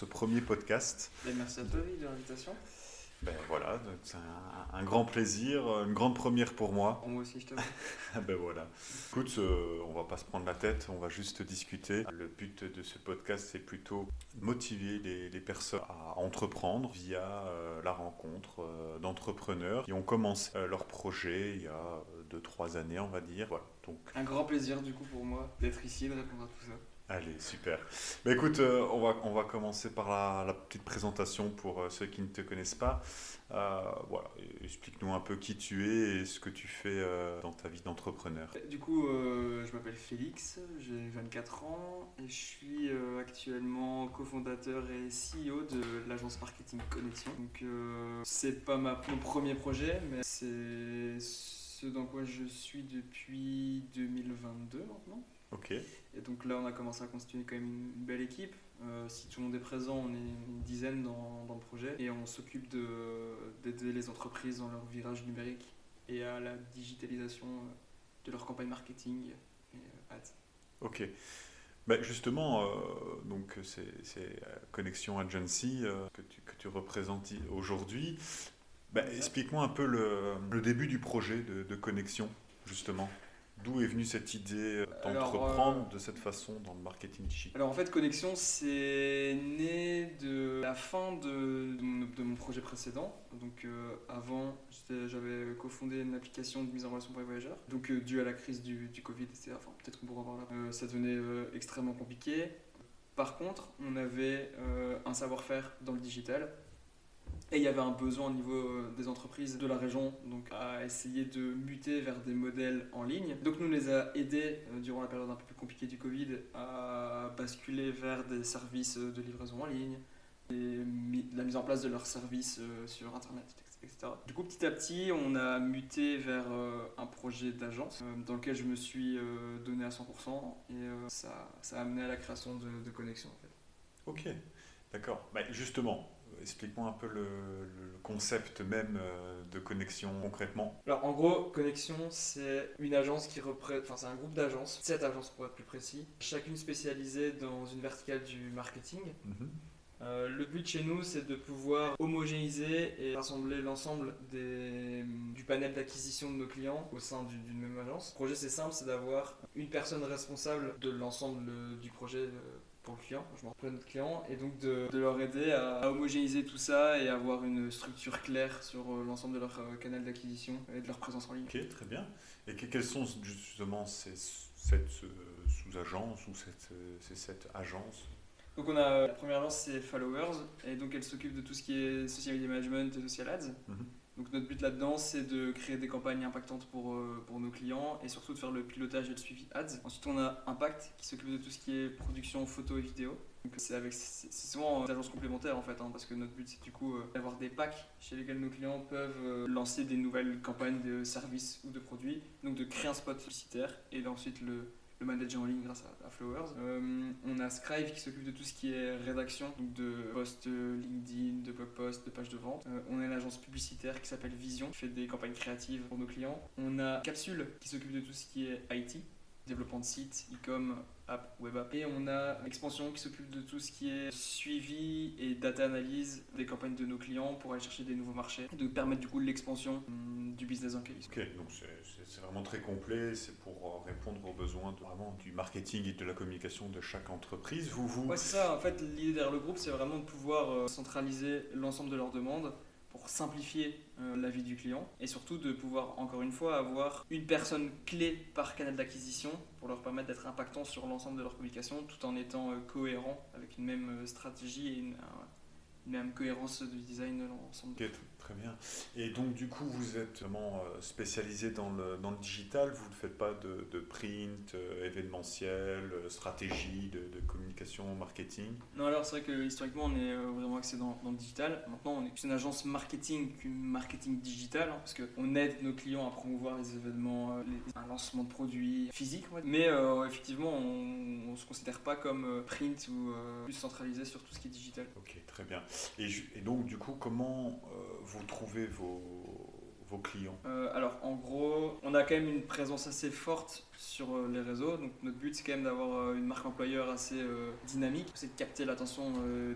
ce premier podcast. Et merci à toi de l'invitation. Ben voilà, c'est un, grand plaisir, une grande première pour moi. Moi aussi, je te ben voilà. Écoute, euh, on va pas se prendre la tête, on va juste discuter. Le but de ce podcast, c'est plutôt motiver les, personnes à entreprendre via euh, la rencontre euh, d'entrepreneurs qui ont commencé leur projet il y a 2-3 années, on va dire. Voilà. Donc... Un grand plaisir du coup pour moi d'être ici et de répondre à tout ça. Allez, super. Mais écoute, euh, on, va, on va commencer par la, petite présentation pour euh, ceux qui ne te connaissent pas. Euh, voilà, explique-nous un peu qui tu es et ce que tu fais dans ta vie d'entrepreneur. Du coup, je m'appelle Félix, j'ai 24 ans et je suis actuellement cofondateur et CEO de l'agence marketing Connexion. Donc, c'est pas mon premier projet, mais c'est ce dans quoi je suis depuis 2022 maintenant. Ok. Et donc là, on a commencé à constituer quand même une belle équipe. Euh, si tout le monde est présent, on est une dizaine dans, dans le projet et on s'occupe d'aider les entreprises dans leur virage numérique et à la digitalisation euh, de leur campagne marketing et euh, ads. Ok. Bah justement, donc c'est Connexion Agency que, tu, que tu représentes aujourd'hui. Bah, explique-moi un peu le, le, début du projet de, de Connexion, justement. D'où est venue cette idée euh, d'entreprendre euh, de cette façon dans le marketing digital? Alors en fait, Connexion, c'est né de la fin de, de, mon projet précédent. Donc euh, avant, j'avais cofondé une application de mise en relation pour les voyageurs. Donc dû à la crise du, du Covid, etc. Enfin, peut-être qu'on pourra voir là. ça devenait extrêmement compliqué. Par contre, on avait un savoir-faire dans le digital et il y avait un besoin au niveau euh, des entreprises de la région donc à essayer de muter vers des modèles en ligne. Donc nous les a aidés euh, durant la période un peu plus compliquée du Covid à basculer vers des services de livraison en ligne, la mise en place de leurs services euh, sur Internet, etc. Du coup, petit à petit, on a muté vers un projet d'agence dans lequel je me suis donné à 100% et ça, ça a amené à la création de, de Connexion. En fait. Ok, d'accord. Bah, justement, explique-moi un peu le, concept même euh, de connexion concrètement. Alors en gros, connexion, c'est une agence qui représente, enfin c'est un groupe d'agences, sept agences pour être plus précis, chacune spécialisée dans une verticale du marketing. Mhm. Euh, le but chez nous, c'est de pouvoir homogénéiser et rassembler l'ensemble du panel d'acquisition de nos clients au sein d'une même agence. Le projet, c'est simple, c'est d'avoir une personne responsable de l'ensemble du projet euh, pour le client, je m'en de notre client, et donc de, de, leur aider à, homogénéiser tout ça et avoir une structure claire sur euh, l'ensemble de leur euh, canal d'acquisition et de leur présence en ligne. Ok, très bien. Et quelles sont justement ces, cette euh, sous-agence ou cette, ces sept agences? Donc on a la première agence c'est Followers et donc elle s'occupe de tout ce qui est social media management et social ads. Mhm. Donc notre but là-dedans, c'est de créer des campagnes impactantes pour, euh, pour nos clients et surtout de faire le pilotage et le suivi ads. Ensuite, on a Impact qui s'occupe de tout ce qui est production photo et vidéo. C'est souvent des agences complémentaires en fait, hein, parce que notre but c'est du coup euh, d'avoir des packs chez lesquels nos clients peuvent euh, lancer des nouvelles campagnes de services ou de produits, donc de créer un spot publicitaire et d'ensuite le le manager en ligne grâce à, Flowers. Euh, on a Scribe qui s'occupe de tout ce qui est rédaction, donc de posts LinkedIn, de blog posts, de pages de vente. Euh, on a une agence publicitaire qui s'appelle Vision, qui fait des campagnes créatives pour nos clients. On a Capsule qui s'occupe de tout ce qui est IT, développement de sites, e-com, app, web app. Et on a Expansion qui s'occupe de tout ce qui est suivi et data analyse des campagnes de nos clients pour aller chercher des nouveaux marchés, de permettre du coup l'expansion hum, du business en Ok, donc c'est vraiment très complet, c'est pour euh, répondre aux besoins de, vraiment du marketing et de la communication de chaque entreprise. Vous, vous... Ouais, c'est ça. En fait, l'idée derrière le groupe, c'est vraiment de pouvoir euh, centraliser l'ensemble de leurs demandes pour simplifier euh, la vie du client et surtout de pouvoir encore une fois avoir une personne clé par canal d'acquisition pour leur permettre d'être impactant sur l'ensemble de leur communication tout en étant euh, cohérent avec une même euh, stratégie et une, même cohérence du design de l'ensemble. Très bien. Et donc, du coup, vous êtes vraiment euh, spécialisé dans le, dans le digital, vous ne faites pas de, de print, euh, événementiel, euh, stratégie, de, de, communication, marketing? Non, alors c'est vrai que historiquement, on est vraiment axé dans, dans, le digital. Maintenant, on est une agence marketing qu'une marketing digital, hein, parce qu'on aide nos clients à promouvoir les événements, un lancement de produits physiques. Mais effectivement, on ne se considère pas comme print ou plus centralisé sur tout ce qui est digital. Ok, très bien. Et, et, donc, du coup, comment vous trouvez vos, clients? Euh, Alors, en gros, on a quand même une présence assez forte sur euh, les réseaux. Donc notre but c'est quand même d'avoir euh, une marque employeur assez euh, dynamique, c'est de capter l'attention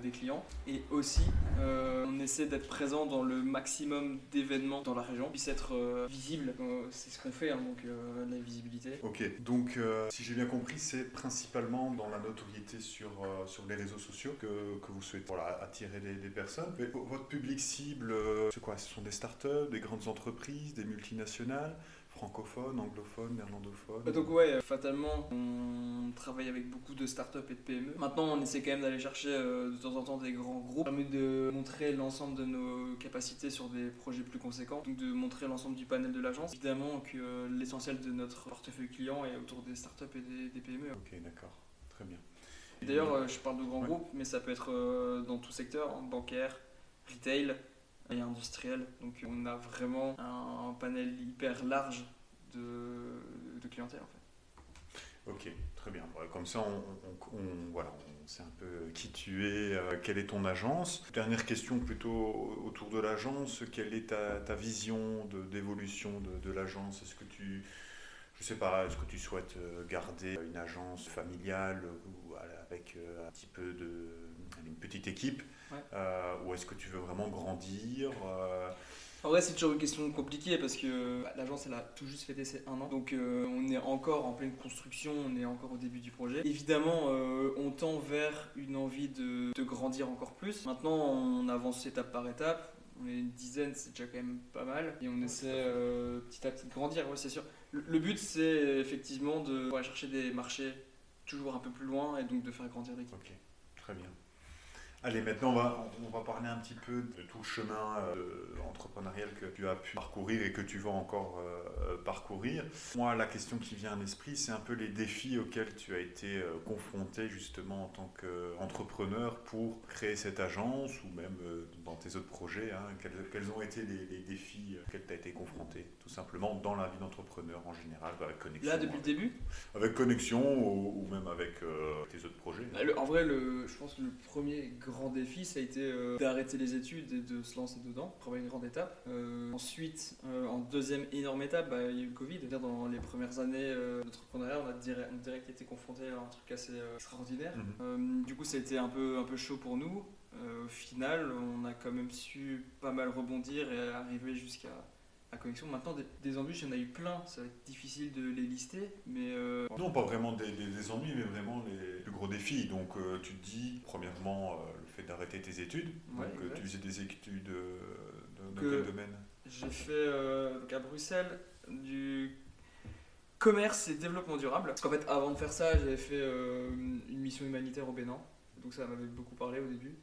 des clients et aussi on essaie d'être présent dans le maximum d'événements dans la région, puisse être visible. c'est ce qu'on fait, hein, donc la visibilité. Ok, donc si j'ai bien compris, c'est principalement dans la notoriété sur, sur les réseaux sociaux que, que vous souhaitez voilà, attirer des, personnes. Mais votre public cible, c'est quoi? Ce sont des startups, des grandes entreprises, des multinationales? Francophone, anglophone, néerlandophone bah, Donc ouais, fatalement, on travaille avec beaucoup de startups et de PME. Maintenant, on essaie quand même d'aller chercher euh, de temps en temps des grands groupes, permet de montrer l'ensemble de nos capacités sur des projets plus conséquents, donc de montrer l'ensemble du panel de l'agence. Évidemment que euh, l'essentiel de notre portefeuille client est autour des startups et des, PME. Ok, d'accord, très bien. D'ailleurs, euh, je parle de grands groupes, mais ça peut être dans tout secteur, bancaire, retail, et industriel. Donc on a vraiment un, panel hyper large de, de, clientèle en fait. Ok, très bien. Comme ça, on, voilà, on sait un peu qui tu es, euh, quelle est ton agence. Dernière question plutôt autour de l'agence. Quelle est ta, vision d'évolution de, de l'agence? Est-ce que tu, je sais pas, est-ce que tu souhaites euh, garder une agence familiale ou avec euh, un petit peu de une petite équipe? Euh, Ou est-ce que tu veux vraiment grandir euh En vrai, c'est toujours une question compliquée parce que bah, l'agence, elle a tout juste fêté ses un an. Donc, euh, on est encore en pleine construction, on est encore au début du projet. Évidemment, on tend vers une envie de, de, grandir encore plus. Maintenant, on avance étape par étape. On est une dizaine, c'est déjà quand même pas mal. Et on essaie petit à petit de grandir, ouais, c'est sûr. Le, but, c'est effectivement de chercher des marchés toujours un peu plus loin et donc de faire grandir l'équipe. Ok, très bien. Allez, maintenant on va, parler un petit peu de tout le chemin euh, entrepreneurial que tu as pu parcourir et que tu vas encore euh, parcourir. Moi, la question qui vient à l'esprit, c'est un peu les défis auxquels tu as été euh, confronté justement en tant qu'entrepreneur pour créer cette agence ou même dans tes autres projets. Hein. quels, ont été les, défis auxquels tu as été confronté tout simplement dans la vie d'entrepreneur en général, avec Connexion Là, depuis le début? Avec Connexion ou, même avec tes autres projets. Bah, en vrai, le, je pense que le premier grand défi, ça a été euh, d'arrêter les études et de se lancer dedans. Première grande étape. Euh, ensuite, euh, en deuxième énorme étape, bah, il y a eu le Covid. dans les premières années d'entrepreneuriat, on a direct, direct été confronté à un truc assez extraordinaire. Mhm. du coup, ça a été un peu, un peu chaud pour nous. Au final, on a quand même su pas mal rebondir et arriver jusqu'à connexion. Maintenant, des, embûches, il y en a eu plein. Ça va être difficile de les lister, mais... Euh, non, pas vraiment des, ennuis, mais vraiment les plus gros défis. Donc, euh, tu te dis, premièrement, euh, le fait d'arrêter tes études. donc, tu faisais des études de, quel domaine? J'ai fait, donc à Bruxelles, du commerce et développement durable. Parce qu'en fait, avant de faire ça, j'avais fait une mission humanitaire au Bénin. Donc, ça m'avait beaucoup parlé au début.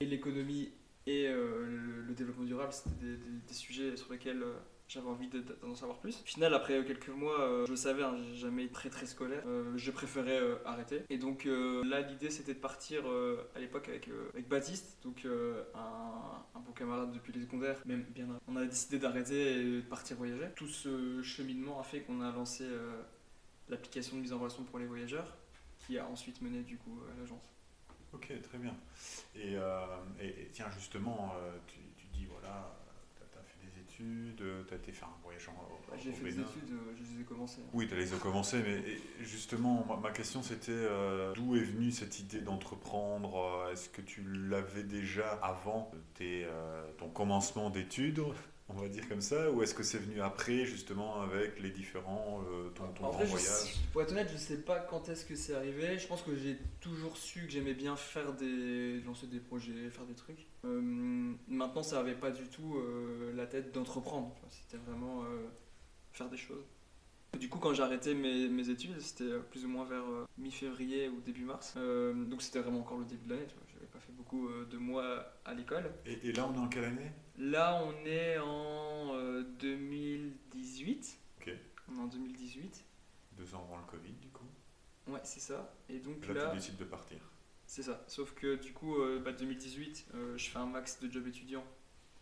Et l'économie et euh, le, développement durable, c'était des, sujets sur lesquels euh, j'avais envie d'en savoir plus. Au final, après quelques mois, euh, je savais, hein, j'ai jamais été très très scolaire, je préférais arrêter. Et donc là, l'idée c'était de partir à l'époque avec, avec Baptiste, donc un, bon camarade depuis les secondaires, même bien On a décidé d'arrêter et de partir voyager. Tout ce cheminement a fait qu'on a lancé l'application de mise en relation pour les voyageurs, qui a ensuite mené du coup à l'agence. Ok, très bien. Et, euh, tiens, justement, euh, tu, dis, voilà, tu as, fait des études, tu as été faire un voyage au, J'ai fait des études, euh, je les ai commencées. Hein. Oui, tu les as commencées, mais justement, ma, question c'était d'où est venue cette idée d'entreprendre Est-ce que tu l'avais déjà avant tes, ton commencement d'études? On va dire comme ça, ou est-ce que c'est venu après, justement, avec les différents, euh, ton, ton grand voyage Pour être honnête, je sais pas quand est-ce que c'est arrivé. Je pense que j'ai toujours su que j'aimais bien faire des, lancer des projets, faire des trucs. Euh, maintenant, ça n'avait pas du tout euh, la tête d'entreprendre. C'était vraiment faire des choses. Du coup, quand j'ai arrêté mes, mes études, c'était plus ou moins vers mi-février ou début mars. donc c'était vraiment encore le début de l'année. Beaucoup de mois à l'école. Et, et là, on est en quelle année? Là, on est en 2018. Ok. On est en 2018. Deux ans avant le Covid, du coup. Ouais, c'est ça. Et donc là, là tu décides de partir. C'est ça. Sauf que du coup, 2018, euh, bah, euh, je fais un max de job étudiant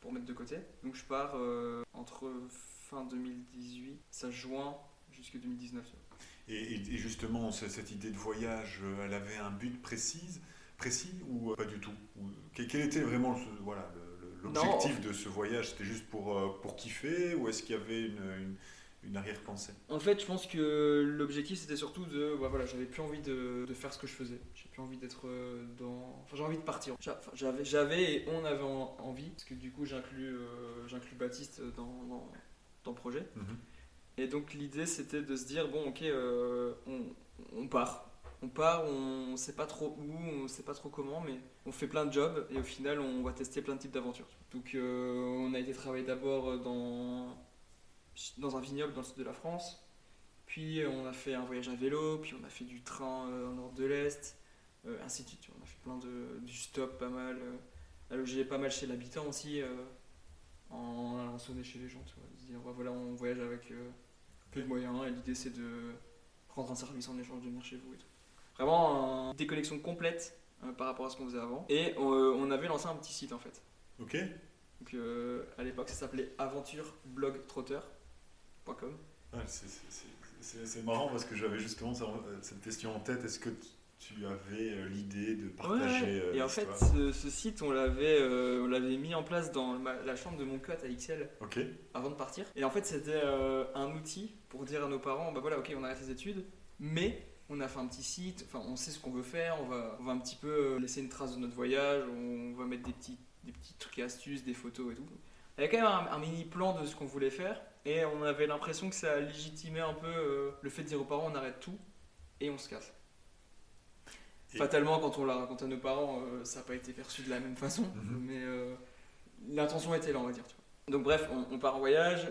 pour mettre de côté. Donc je pars euh, entre fin 2018, ça juin, jusqu'à 2019. Et, et, justement, cette idée de voyage, elle avait un but précis, précis ou pas du tout Quel était vraiment voilà, L'objectif de ce voyage, c'était juste pour, euh, pour kiffer Ou est-ce qu'il y avait une, une arrière-pensée? En fait, je pense que l'objectif c'était surtout de. Bah, voilà, j'avais plus envie de, de, faire ce que je faisais. J'ai plus envie d'être euh, dans. Enfin, j'ai envie de partir. J'avais, j'avais et on avait envie, parce que du coup, j'inclus, euh, j'inclus Baptiste dans, dans, dans le projet. Mhm. Et donc, l'idée c'était de se dire bon, ok, euh, on, on part. On part, on sait pas trop où, on sait pas trop comment, mais on fait plein de jobs et au final, on va tester plein de types d'aventures. Donc, on a été travailler d'abord dans dans un vignoble dans le sud de la France. Puis euh, on a fait un voyage à vélo, puis on a fait du train euh, en nord de l'Est, euh, ainsi de suite. On a fait plein de. du stop pas mal. Euh, logé pas mal chez l'habitant aussi, en allant sonner chez les gens. Tu vois, se dire voilà, on voyage avec peu de moyens et l'idée c'est de rendre un service en échange de venir chez vous et tout. Vraiment une déconnexion complète par rapport à ce qu'on faisait avant. Et on avait lancé un petit site en fait. Ok. Donc à l'époque ça s'appelait Aventure Blog Trotter. c'est marrant parce que j'avais justement cette question en tête. Est-ce que tu avais euh, l'idée de partager Et en fait, ce, site, on l'avait euh, on l'avait mis en place dans la chambre de mon cote à XL avant de partir. Et en fait, c'était euh, un outil pour dire à nos parents bah voilà, ok, on arrête les études, mais on a fait un petit site, enfin, on sait ce qu'on veut faire, on va, on va un petit peu laisser une trace de notre voyage, on va mettre des petits, des petits trucs et astuces, des photos et tout. Il y avait quand même un mini plan de ce qu'on voulait faire. Et on avait l'impression que ça légitimait un peu euh, le fait de dire aux parents on arrête tout et on se casse. Fatalement, quand on l'a raconté à nos parents, euh, ça n'a pas été perçu de la même façon, mhm. mais euh, l'intention était là, on va dire. Donc bref, on, part en voyage,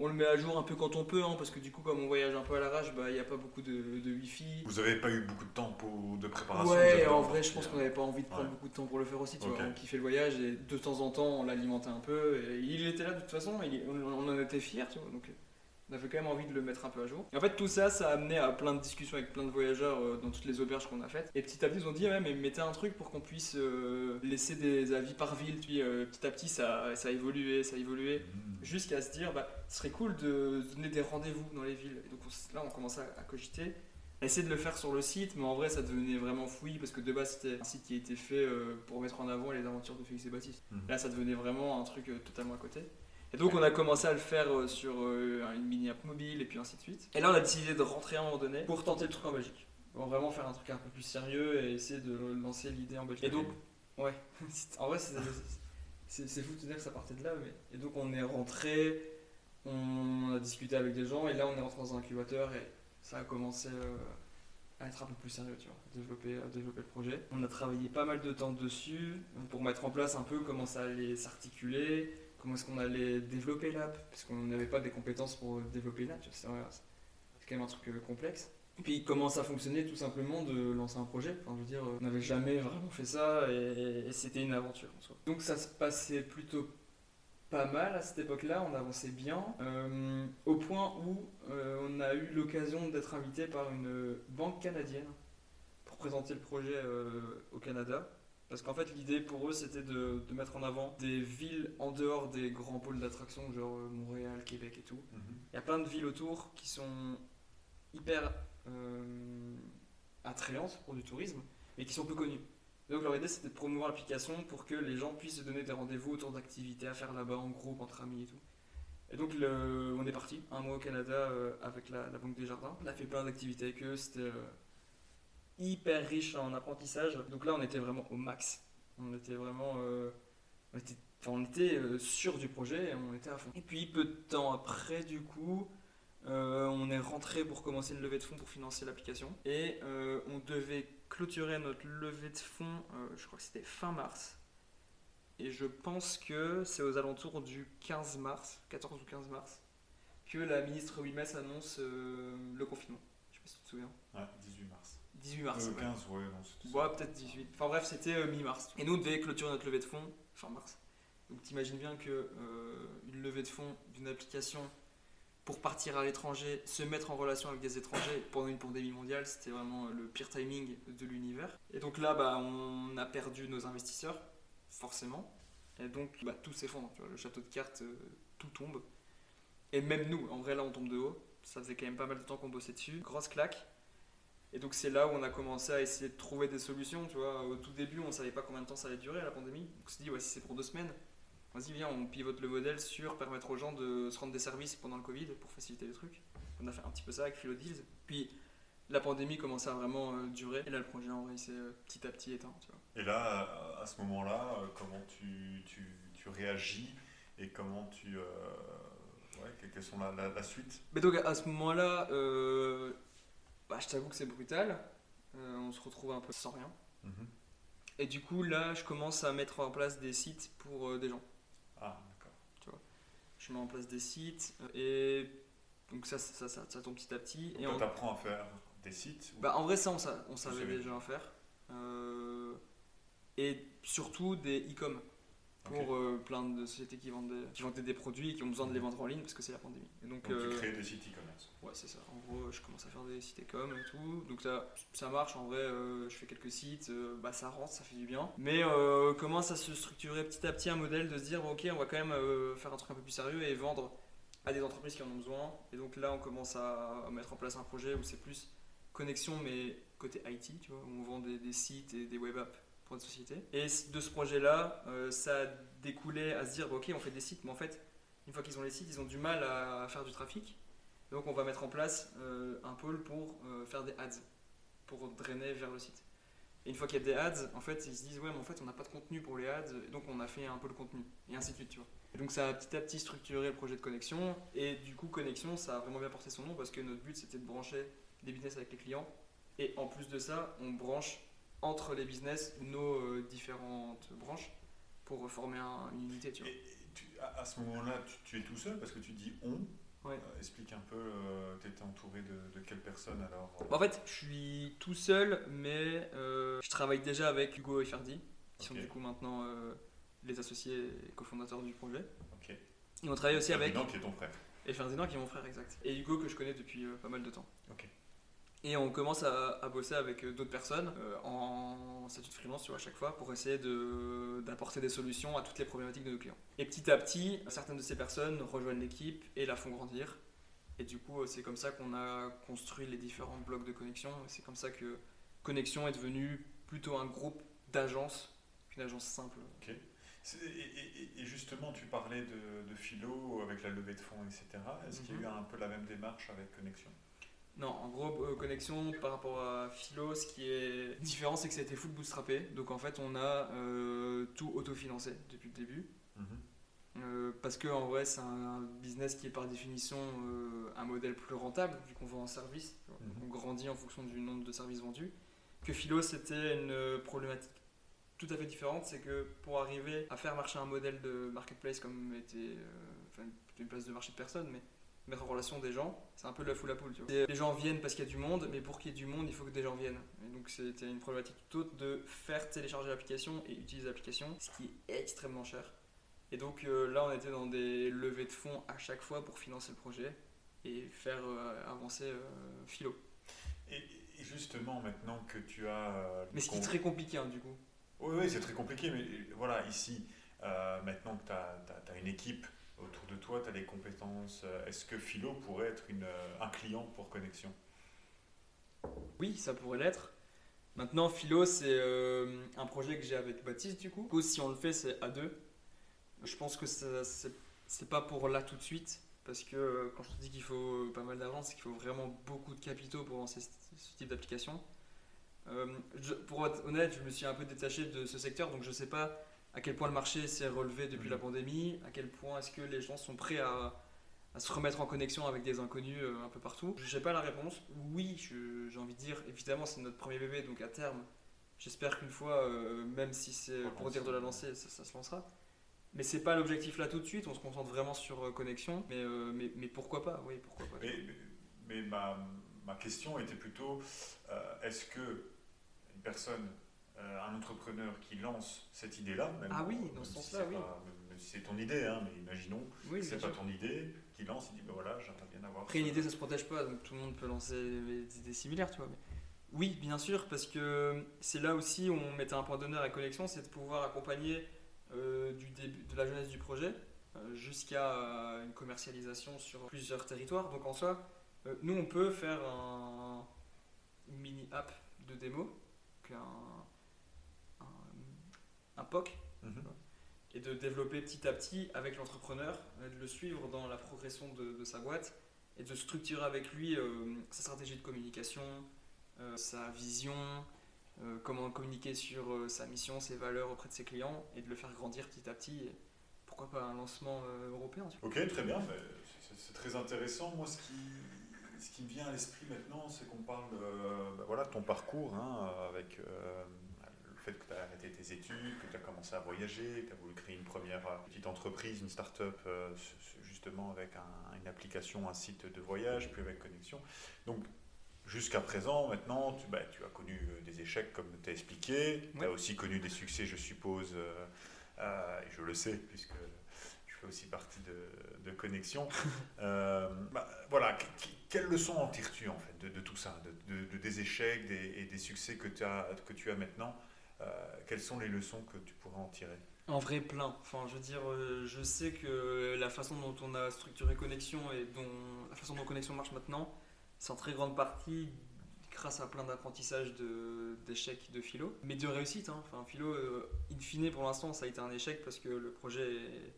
on le met à jour un peu quand on peut, hein, parce que du coup, comme on voyage un peu à l'arrache, bah, il n'y a pas beaucoup de, de Wi-Fi. Vous n'avez pas eu beaucoup de temps pour, de préparation Ouais, en vrai, je pense qu'on n'avait pas envie de prendre beaucoup de temps pour le faire aussi. Tu vois, on kiffait le voyage et de temps en temps, on l'alimentait un peu. Et il était là de toute façon, on, en était fiers, tu vois. Donc, on avait quand même envie de le mettre un peu à jour. Et en fait, tout ça, ça a amené à plein de discussions avec plein de voyageurs euh, dans toutes les auberges qu'on a faites. Et petit à petit, ils ont dit, ouais, mais mettez un truc pour qu'on puisse euh, laisser des avis par ville. Puis euh, petit à petit, ça, ça a évolué, ça a évolué, mmh. jusqu'à se dire, bah, ce serait cool de donner des rendez-vous dans les villes. Et donc là, on commence à, à cogiter essayer de le faire sur le site, mais en vrai ça devenait vraiment fouillis parce que de base c'était un site qui a été fait pour mettre en avant les aventures de Félix et Baptiste. Mmh. Là ça devenait vraiment un truc totalement à côté. Et donc on a commencé à le faire euh, sur euh, une mini-app mobile et puis ainsi de suite. Et là on a décidé de rentrer à un moment donné pour tenter le truc en Belgique. Pour vraiment faire un truc un peu plus sérieux et essayer de lancer l'idée en Belgique. Et donc, ouais, en vrai c'est fou de te dire que ça partait de là. Mais... Et donc on est rentré, on a discuté avec des gens et là on est rentré dans un incubateur et ça a commencé euh, à être un peu plus sérieux, tu vois, à développer, à développer le projet. On a travaillé pas mal de temps dessus pour mettre en place un peu comment ça allait s'articuler, comment est-ce qu'on allait développer l'app, parce qu'on n'avait pas des compétences pour développer l'app, c'est quand même un truc euh, complexe. Et puis comment ça fonctionnait tout simplement de lancer un projet. Je veux dire, on n'avait jamais vraiment fait ça et, c'était une aventure en soi. Donc ça se passait plutôt pas mal à cette époque-là, on avançait bien, euh, au point où euh, on a eu l'occasion d'être invité par une banque canadienne pour présenter le projet au Canada. Parce qu'en fait, l'idée pour eux, c'était de, mettre en avant des villes en dehors des grands pôles d'attraction, genre euh, Montréal, Québec et tout. Mhm. Il y a plein de villes autour qui sont hyper euh, attrayantes pour du tourisme, mais qui sont peu connues. donc leur idée, c'était de promouvoir l'application pour que les gens puissent se donner des rendez-vous autour d'activités à faire là-bas, en groupe, entre amis et tout. Et donc on est parti, un mois au Canada euh, avec la, Banque des Jardins. On a fait plein d'activités avec eux, c'était hyper riche en apprentissage. Donc là, on était vraiment au max. On était vraiment. Euh, on était, euh, sûr du projet et on était à fond. Et puis, peu de temps après, du coup, euh, on est rentré pour commencer une levée de fonds pour financer l'application. Et on devait clôturer notre levée de fonds, je crois que c'était fin mars. Et je pense que c'est aux alentours du 15 mars, 14 ou 15 mars, que la ministre Wimès annonce le confinement. Je sais pas si tu te souviens. Ouais, 18 mars. 18 mars. 15, euh, ouais, non, Ouais, peut-être 18. Enfin bref, c'était euh, mi-mars. Et nous, on devait clôturer notre levée de fonds fin mars. Donc t'imagines bien que euh, une levée de fonds d'une application pour partir à l'étranger, se mettre en relation avec des étrangers pendant une pandémie mondiale, c'était vraiment le pire timing de l'univers. Et donc là, bah, on a perdu nos investisseurs, forcément. Et donc bah, tout s'effondre. Le château de cartes, tout tombe. Et même nous, en vrai, là, on tombe de haut. Ça faisait quand même pas mal de temps qu'on bossait dessus. Grosse claque. Et donc c'est là où on a commencé à essayer de trouver des solutions. Tu vois, au tout début, on savait pas combien de temps ça allait durer la pandémie. Donc on s'est dit, ouais, si c'est pour deux semaines, vas-y, viens, on pivote le modèle sur permettre aux gens de se rendre des services pendant le Covid pour faciliter les trucs. On a fait un petit peu ça avec Philo Deals. Puis la pandémie commençait à vraiment euh, durer. Et là, le projet, en vrai, il s'est euh, petit à petit éteint. Tu vois. Et là, à ce moment-là, euh, comment tu, tu, tu, réagis et comment tu. ouais, quelles sont la, la, suite? Mais donc, à ce moment-là, bah, je t'avoue que c'est brutal. on se retrouve un peu sans rien. Mhm. Et du coup, là, je commence à mettre en place des sites pour des gens. Ah, d'accord. Tu vois. Je mets en place des sites et donc ça, ça, ça, ça tombe petit à petit. Donc et on t'apprend à faire des sites bah, En vrai, ça, on, savait déjà en faire. Euh, et surtout des e-com pour euh, plein de sociétés qui vendent, des, qui vendaient des produits et qui ont besoin de les mhm. vendre en ligne parce que c'est la pandémie. Et donc, tu euh, crées des sites e-commerce Ouais, c'est ça. En gros, je commence à faire des sites e-com et tout. Donc ça, ça marche. En vrai, je fais quelques sites, bah, ça rentre, ça fait du bien. Mais commence à se structurer petit à petit un modèle de se dire, ok, on va quand même faire un truc un peu plus sérieux et vendre à des entreprises qui en ont besoin. Et donc là, on commence à mettre en place un projet où c'est plus connexion, mais côté IT, tu vois, où on vend des, sites et des web apps pour des sociétés. Et de ce projet-là, euh, ça a découlé à se dire, ok, on fait des sites, mais en fait, une fois qu'ils ont les sites, ils ont du mal à faire du trafic. Donc on va mettre en place euh, un pôle pour euh, faire des ads, pour drainer vers le site. Et une fois qu'il y a des ads, en fait, ils se disent, ouais, mais en fait, on n'a pas de contenu pour les ads, donc on a fait un pôle contenu, et ainsi de suite, tu vois. Et donc ça a petit à petit structuré le projet de connexion, et du coup, connexion, ça a vraiment bien porté son nom, parce que notre but, c'était de brancher des business avec les clients. Et en plus de ça, on branche entre les business nos euh, différentes branches pour former une unité. Tu vois. Et, à, ce moment-là, tu, es tout seul parce que tu dis on. Ouais. Euh, explique un peu, euh, tu étais entouré de, de quelles personnes alors En fait, je suis tout seul, mais je travaille déjà avec Hugo et Ferdi, qui sont du coup maintenant les associés et cofondateurs du projet. Ok. Et on travaille aussi avec. Ferdinand qui est ton frère. Et Ferdinand qui est mon frère, exact. Et Hugo que je connais depuis pas mal de temps. Ok. Et on commence à, bosser avec euh, d'autres personnes euh, en statut de freelance tu vois, à chaque fois pour essayer d'apporter des solutions à toutes les problématiques de nos clients. Et petit à petit, certaines de ces personnes rejoignent l'équipe et la font grandir. Et du coup, c'est comme ça qu'on a construit les différents blocs de connexion. C'est comme ça que Connexion est devenu plutôt un groupe d'agences qu'une agence simple. Ok. Et, justement, tu parlais de, philo avec la levée de fonds, etc. Est-ce qu'il y a eu mhm. un peu la même démarche avec Connexion? Non, en gros, euh, connexion par rapport à Philo, ce qui est différent, c'est que ça a été full bootstrappé. Donc en fait, on a euh, tout autofinancé depuis le début. Mhm. Euh, parce que en vrai, c'est un business qui est par définition un modèle plus rentable, vu qu'on vend un service. Mhm. On grandit en fonction du nombre de services vendus. Que Philo, c'était une problématique tout à fait différente. C'est que pour arriver à faire marcher un modèle de marketplace comme était. enfin, une place de marché de personnes, mais mettre en relation des gens. C'est un peu de la foule à poule, tu vois. Les gens viennent parce qu'il y a du monde, mais pour qu'il y ait du monde, il faut que des gens viennent. Et donc c'était une problématique toute de faire télécharger l'application et utiliser l'application, ce qui est extrêmement cher. Et donc euh, là, on était dans des levées de fonds à chaque fois pour financer le projet et faire euh, avancer euh, Philo. Et, justement, maintenant que tu as... mais ce qui est très compliqué, hein, du coup. Oui, oui, c'est très compliqué, mais voilà, ici, maintenant que tu as, as, une équipe autour de toi, tu as les compétences. Euh, est-ce que Philo pourrait être euh, un client pour Connexion? Oui, ça pourrait l'être. Maintenant, Philo, c'est euh, un projet que j'ai avec Baptiste, du coup. Du coup, si on le fait, c'est à deux. Je pense que c'est pas pour là tout de suite. Parce que quand je te dis qu'il faut pas mal d'argent, c'est qu'il faut vraiment beaucoup de capitaux pour lancer ce, type d'application. pour être honnête, je me suis un peu détaché de ce secteur, donc je sais pas à quel point le marché s'est relevé depuis la pandémie, à quel point est-ce que les gens sont prêts à, se remettre en connexion avec des inconnus euh, un peu partout? Je n'ai pas la réponse. Oui, j'ai envie de dire, évidemment, c'est notre premier bébé, donc à terme, j'espère qu'une fois, euh, même si c'est pour dire de la lancer, ça, se lancera. Mais c'est pas l'objectif là tout de suite, on se concentre vraiment sur euh, connexion, mais, mais, mais, pourquoi pas, oui, pourquoi pas. Mais, mais ma, ma, question était plutôt, est-ce que une personne un entrepreneur qui lance cette idée-là, même, ah oui, dans ce sens-là, oui. C'est ton idée, hein, mais imaginons oui, c'est pas ton idée, qui lance, il dit ben voilà, j'aimerais bien avoir. Après, une idée, ça se protège pas, donc tout le monde peut lancer des idées similaires, tu vois. Mais... Oui, bien sûr, parce que c'est là aussi où on mettait un point d'honneur à la collection, c'est de pouvoir accompagner euh, du début, de la jeunesse du projet euh, jusqu'à une commercialisation sur plusieurs territoires. Donc en soi, nous on peut faire un, une mini app de démo, qu'un un POC, mhm. et de développer petit à petit avec l'entrepreneur, de le suivre dans la progression de, sa boîte et de structurer avec lui sa stratégie de communication, sa vision, comment communiquer sur sa mission, ses valeurs auprès de ses clients et de le faire grandir petit à petit. pourquoi pas un lancement européen Ok, très bien, c'est très intéressant. Moi, ce qui, ce qui me vient à l'esprit maintenant, c'est qu'on parle bah voilà, de ton parcours hein, avec fait que tu as arrêté tes études, que tu as commencé à voyager, que tu as voulu créer une première euh, petite entreprise, une start-up, euh, justement avec une application, un site de voyage, puis avec connexion. Donc, jusqu'à présent, maintenant, tu, bah, tu, as connu euh, des échecs comme tu as expliqué, tu as aussi connu des succès, je suppose, et je le sais, puisque je fais aussi partie de, de Connexion. bah, voilà, quelles leçons en tires-tu en fait de, tout ça, de, des échecs et des succès que, as, que tu as maintenant euh, quelles sont les leçons que tu pourrais en tirer en vrai, plein. Enfin, je veux dire, euh, je sais que la façon dont on a structuré Connexion et dont la façon dont Connexion marche maintenant, c'est en très grande partie grâce à plein d'apprentissages d'échecs de, philo, mais de réussite. Hein. Enfin, philo, euh, in fine, pour l'instant, ça a été un échec parce que le projet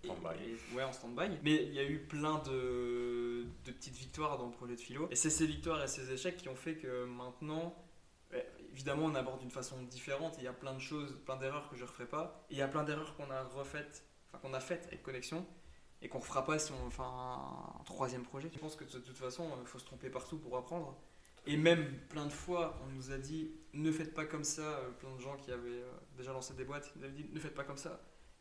est, ouais, en stand-by. Mais il y a eu plein de, de petites victoires dans le projet de philo. Et c'est ces victoires et ces échecs qui ont fait que maintenant, évidemment, on aborde d'une façon différente. Il y a plein de choses, plein d'erreurs que je ne referai pas. Et il y a plein d'erreurs qu'on a refaites, enfin qu'on a faites avec Connexion et qu'on ne refera pas si on fait un, troisième projet. Je pense que de toute façon, il faut se tromper partout pour apprendre. Et même plein de fois, on nous a dit ne faites pas comme ça. Euh, plein de gens qui avaient euh, déjà lancé des boîtes nous avaient dit ne faites pas comme ça.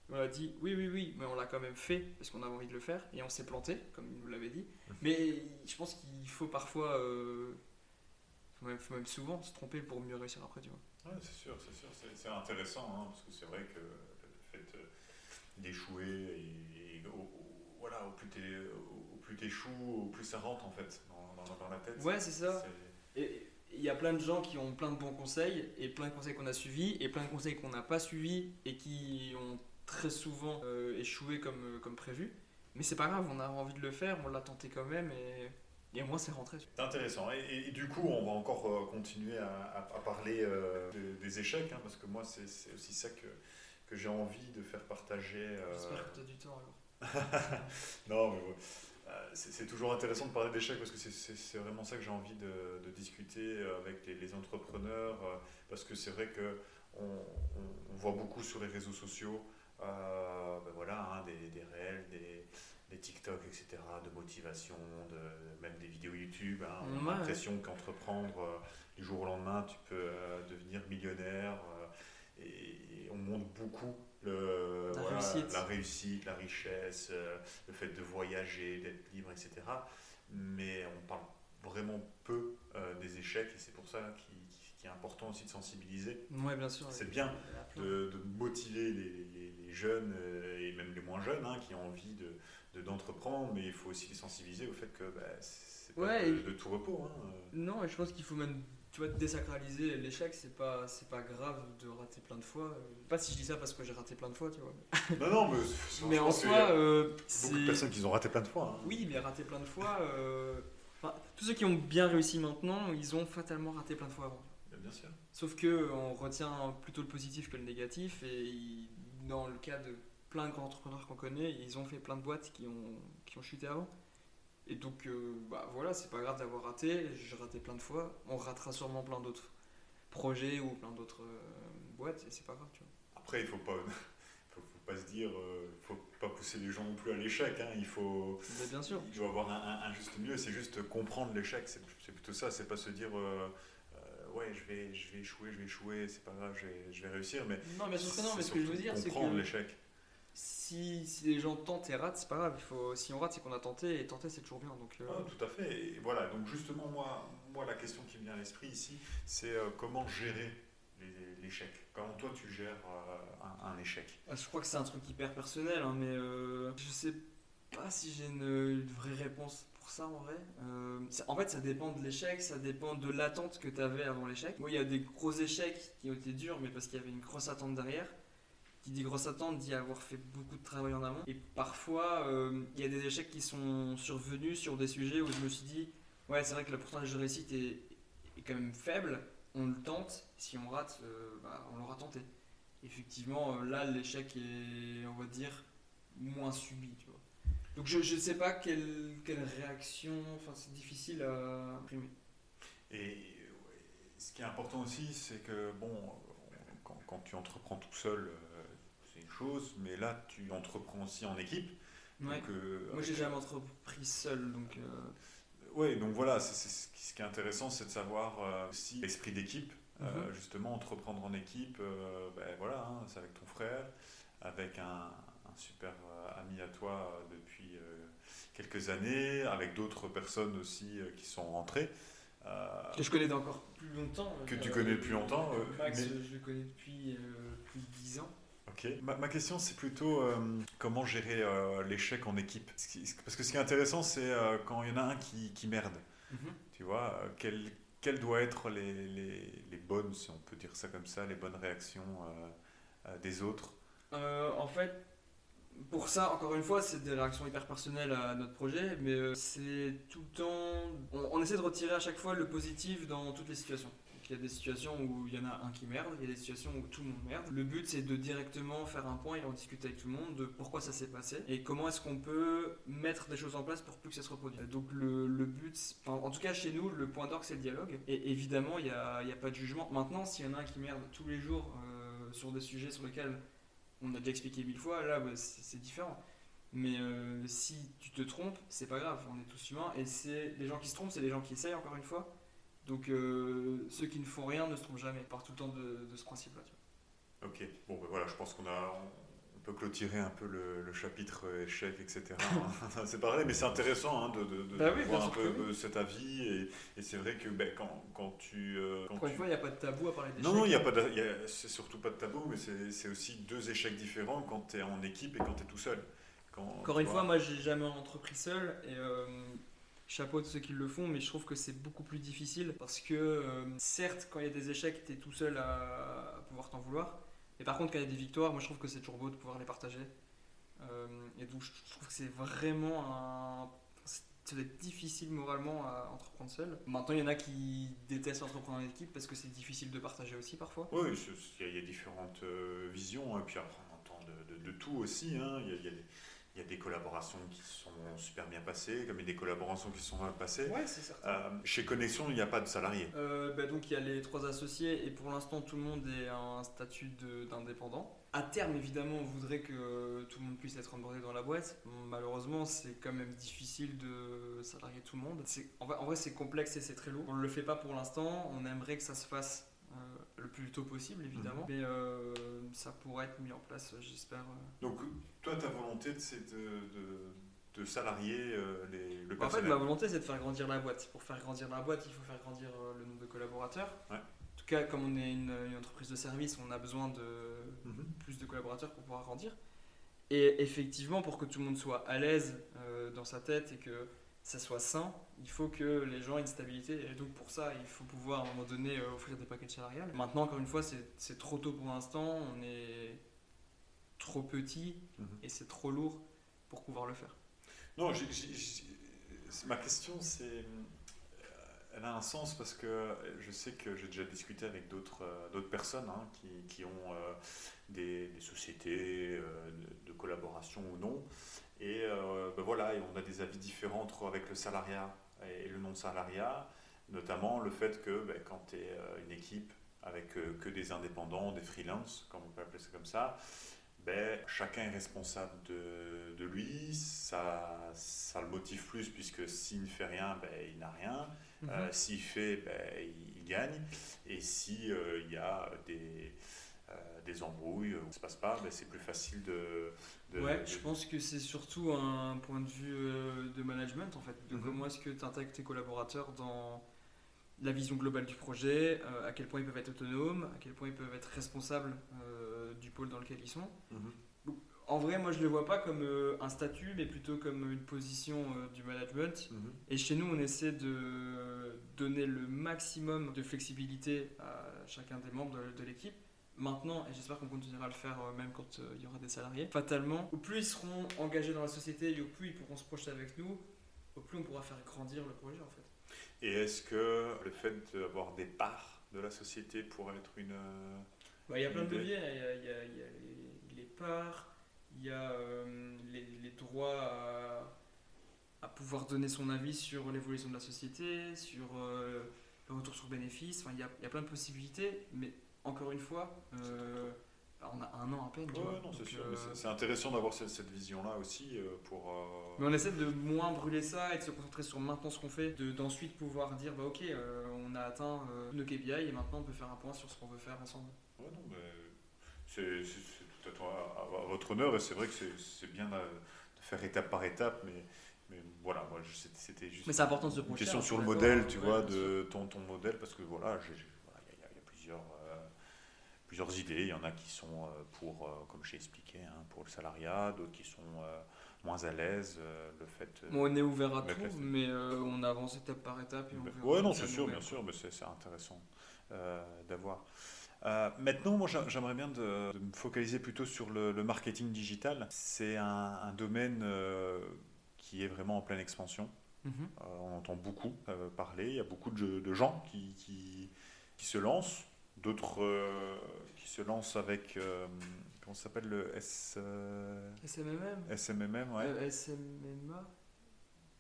on a dit oui, oui, oui, mais on l'a quand même fait parce qu'on avait envie de le faire et on s'est planté, comme il nous l'avait dit. Mais je pense qu'il faut parfois euh, il faut même souvent se tromper pour mieux réussir après, tu vois. Ouais, c'est sûr, c'est sûr. C'est intéressant, hein, parce que c'est vrai que le fait d'échouer, et, voilà, au plus tu échoues, au plus ça rentre, en fait, dans, la tête. Ouais, c'est ça. Et il y a plein de gens qui ont plein de bons conseils, et plein de conseils qu'on a suivis, et plein de conseils qu'on n'a pas suivis, et qui ont très souvent euh, échoué comme, comme prévu. Mais c'est pas grave, on a envie de le faire, on l'a tenté quand même, et et moi, c'est rentré. C'est intéressant. Et, du coup, on va encore euh, continuer à, parler euh, des échecs, hein, parce que moi, c'est aussi ça que, que j'ai envie de faire partager. Euh, J'espère que tu as du temps alors. non, mais c'est toujours intéressant de parler d'échecs parce que c'est vraiment ça que j'ai envie de, discuter avec les, entrepreneurs, parce que c'est vrai que on, voit beaucoup sur les réseaux sociaux ben voilà, hein, des, des réels, des des TikTok, etc., de motivation, de, même des vidéos YouTube. Hein. On a l'impression qu'entreprendre euh, du jour au lendemain, tu peux euh, devenir millionnaire. Euh, et, on montre beaucoup le, la, réussite. la, réussite. la richesse, le fait de voyager, d'être libre, etc. Mais on parle vraiment peu des échecs et c'est pour ça qu'il est important aussi de sensibiliser. Oui, bien sûr. C'est bien de, motiver les, les, jeunes et même les moins jeunes hein, qui ont envie de, d'entreprendre, mais il faut aussi les sensibiliser au fait que bah, c'est pas de, tout repos. Hein. Non, et je pense qu'il faut même tu vois, désacraliser l'échec, c'est pas, c'est pas grave de rater plein de fois. Pas si je dis ça parce que j'ai raté plein de fois, tu vois. Non, non, mais, mais en soi, euh, beaucoup de personnes qui ont raté plein de fois. Hein. Oui, mais raté plein de fois. Euh, tous ceux qui ont bien réussi maintenant, ils ont fatalement raté plein de fois avant. Bien sûr. Sauf que on retient plutôt le positif que le négatif, et dans le cas de plein de grands entrepreneurs qu'on connaît, ils ont fait plein de boîtes qui ont, qui ont chuté avant. Et donc, euh, bah voilà, c'est pas grave d'avoir raté. J'ai raté plein de fois. On ratera sûrement plein d'autres projets ou plein d'autres euh, boîtes et c'est pas grave, tu vois. Après, il faut pas, faut, pas se dire, euh, faut pas pousser les gens non plus à l'échec. Hein. Il faut, bien sûr. Il doit avoir un, juste milieu. C'est juste comprendre l'échec. C'est plutôt ça. C'est pas se dire. ouais, je vais, je vais échouer, je vais échouer, c'est pas grave, je vais, je vais réussir. Mais non, mais non, mais ce que je veux dire, c'est que. l'échec si, si, les gens tentent et ratent, c'est pas grave. Il faut, si on rate, c'est qu'on a tenté, et tenter, c'est toujours bien. Donc, euh. ah, tout à fait. Et voilà, donc justement, moi, moi, la question qui me vient à l'esprit ici, c'est euh, comment gérer l'échec? Comment toi, tu gères euh, un, échec? Ah, Je crois que c'est un truc hyper personnel, hein, mais je sais pas si j'ai une, vraie réponse pour ça en vrai. en fait, ça dépend de l'échec, ça dépend de l'attente que tu avais avant l'échec. Moi, il y a des gros échecs qui ont été durs, mais parce qu'il y avait une grosse attente derrière qui dit grosse attente dit avoir fait beaucoup de travail en amont. Et parfois, euh, il y a des échecs qui sont survenus sur des sujets où je me suis dit, ouais, c'est vrai que le pourcentage de réussite est, quand même faible, on le tente, si on rate, euh, bah, on l'aura tenté. effectivement, là, l'échec est, on va dire, moins subi. Donc je ne sais pas quelle, quelle réaction, enfin c'est difficile à imprimer. Et ce qui est important aussi, c'est que bon, quand, tu entreprends tout seul, euh, chose, mais là tu entreprends aussi en équipe. Ouais. Euh, Moi j'ai jamais entrepris seul, donc. Euh, oui, donc voilà, ce qui est intéressant, c'est de savoir aussi l'esprit d'équipe, mhm. justement entreprendre en équipe, ben voilà, hein, c'est avec ton frère, avec un, un super ami à toi depuis quelques années, avec d'autres personnes aussi qui sont rentrées. Euh, que je connais encore plus longtemps. Que tu connais depuis longtemps. Euh, Max, je le connais depuis euh, plus de 10 ans. Ok. Ma, question, c'est plutôt comment gérer l'échec en équipe? Parce que ce qui est intéressant, c'est quand il y en a un qui, qui merde. Mhm. Tu vois, quelles quelle doivent être les, les, les, bonnes, si on peut dire ça comme ça, les bonnes réactions des autres? En fait, pour ça, encore une fois, c'est des réactions hyper personnelles à notre projet, mais euh, c'est tout le temps. On, essaie de retirer à chaque fois le positif dans toutes les situations. Il y a des situations où il y en a un qui merde, il y a des situations où tout le monde merde. Le but, c'est de directement faire un point et en discuter avec tout le monde de pourquoi ça s'est passé et comment est-ce qu'on peut mettre des choses en place pour plus que ça se reproduise. Donc, le, but, en tout cas chez nous, le point d'orgue, c'est le dialogue. Et évidemment, il n'y a, a, pas de jugement. Maintenant, s'il y en a un qui merde tous les jours euh, sur des sujets sur lesquels on a déjà expliqué mille fois, là c'est différent. Mais euh, si tu te trompes, c'est pas grave, on est tous humains et c'est les gens qui se trompent, c'est les gens qui essayent encore une fois. Donc euh, ceux qui ne font rien ne se trompent jamais. Par tout le temps de, ce principe-là. Ok, bon ben voilà, je pense qu'on a, on peut clôturer un peu le, chapitre échec, etc. c'est pareil, mais c'est intéressant hein, de, de, bah voir un peu cet avis. Et, c'est vrai que ben, quand, quand, tu. Euh, Encore une fois, il n'y a pas de tabou à parler d'échec. Non, non, il n'y a pas c'est surtout pas de tabou, mais c'est aussi deux échecs différents quand tu es en équipe et quand tu es tout seul. Quand, Encore une fois, moi, j'ai jamais entrepris seul. Et. Euh, chapeau de ceux qui le font, mais je trouve que c'est beaucoup plus difficile parce que euh, certes, quand il y a des échecs, tu es tout seul à pouvoir t'en vouloir, et par contre, quand il y a des victoires, moi je trouve que c'est toujours beau de pouvoir les partager. Euh, et donc je trouve que c'est vraiment un. Ça doit être difficile moralement à entreprendre seul. Maintenant, il y en a qui détestent entreprendre en équipe parce que c'est difficile de partager aussi parfois. Oui, il y, a différentes euh, visions, et puis après on entend de, tout aussi. Hein. Y a des collaborations qui sont super bien passées, comme il y a des collaborations qui sont mal passées. Ouais, c'est certain. Euh, chez Connexion, il n'y a pas de salariés. Euh, bah, donc il y a les trois associés et pour l'instant tout le monde est un statut d'indépendant. À terme, évidemment, on voudrait que tout le monde puisse être embordé dans la boîte. Malheureusement, c'est quand même difficile de salarier tout le monde. En vrai, en vrai c'est complexe et c'est très lourd. On ne le fait pas pour l'instant. On aimerait que ça se fasse le plus tôt possible, évidemment. Mhm. Mais euh, ça pourrait être mis en place, j'espère. Euh. Donc, toi, ta volonté, c'est de, de, salarier euh, les, le personnel En fait, ma volonté, c'est de faire grandir la boîte. Pour faire grandir la boîte, il faut faire grandir le nombre de collaborateurs. En tout cas, comme on est une, entreprise de service, on a besoin de mhm. plus de collaborateurs pour pouvoir grandir. Et effectivement, pour que tout le monde soit à l'aise dans sa tête et que ça soit sain, il faut que les gens aient une stabilité. Et donc pour ça, il faut pouvoir à un moment donné euh, offrir des paquets salariales. Maintenant, encore une fois, c'est trop tôt pour l'instant. On est trop petit mhm. et c'est trop lourd pour pouvoir le faire. Non, ma question, c'est euh, elle a un sens parce que je sais que j'ai déjà discuté avec d'autres euh, personnes hein, qui, qui, ont des, sociétés de, collaboration ou non et euh, ben voilà, et on a des avis différents entre, avec le salariat et le non-salariat, notamment le fait que ben, quand tu es euh, une équipe avec euh, que des indépendants, des freelances, comme on peut appeler ça comme ça, ben, chacun est responsable de, de lui, ça, ça le motive plus puisque s'il ne fait rien, ben, il n'a rien, mhm. s'il fait, ben, il, gagne, et s'il il y a des, des embrouilles, où ça ne se passe pas, ben, c'est plus facile de, ouais, je pense que c'est surtout un point de vue euh, de management en fait, de mhm. comment est-ce que tu intègres tes collaborateurs dans la vision globale du projet, euh, à quel point ils peuvent être autonomes, à quel point ils peuvent être responsables euh, du pôle dans lequel ils sont. Mhm. en vrai, moi je ne le vois pas comme un statut, mais plutôt comme une position du management. Mhm. Et chez nous, on essaie de donner le maximum de flexibilité à chacun des membres de l'équipe maintenant, et j'espère qu'on continuera à le faire euh, même quand euh, il y aura des salariés, fatalement, au plus ils seront engagés dans la société et au plus ils pourront se projeter avec nous, au plus on pourra faire grandir le projet en fait. Et est-ce que le fait d'avoir des parts de la société pourrait être une, Bah, il y a plein de leviers. Il y a, il y a, il y a les, les, parts, il y a euh, les, les, droits à, à, pouvoir donner son avis sur l'évolution de la société, sur euh, le retour sur bénéfice. Enfin, il, y a, il y a plein de possibilités, mais encore une fois, euh, on a un an à peine. Ouais, non, c'est sûr. Euh, c'est intéressant d'avoir cette, cette vision-là aussi euh, pour. Euh, mais on essaie de moins brûler ça et de se concentrer sur maintenant ce qu'on fait, d'ensuite pouvoir dire bah ok, on a atteint nos KPI et maintenant on peut faire un point sur ce qu'on veut faire ensemble. Ouais, non, mais c'est tout à, toi, à, votre honneur et c'est vrai que c'est bien de, faire étape par étape, mais. Mais voilà, moi c'était juste. Mais c'est important de se Une question sur le modèle, tu vois, de ton, ton modèle, parce que voilà, il voilà, y, y, a plusieurs plusieurs idées. Il y en a qui sont euh, pour, euh, comme j'ai expliqué, hein, pour le salariat, d'autres qui sont euh, moins à l'aise. le fait. on est ouvert à tout, mais on avance étape par étape. Oui, non, c'est sûr, bien sûr, mais c'est intéressant d'avoir. maintenant, moi, j'aimerais bien de, me focaliser plutôt sur le, marketing digital. C'est un, domaine qui est vraiment en pleine expansion. Mhm. on entend beaucoup parler. Il y a beaucoup de, de gens qui, qui, qui, se lancent d'autres euh, qui se lancent avec euh, comment ça s'appelle le S euh, SMMM SMMM ouais. SMMA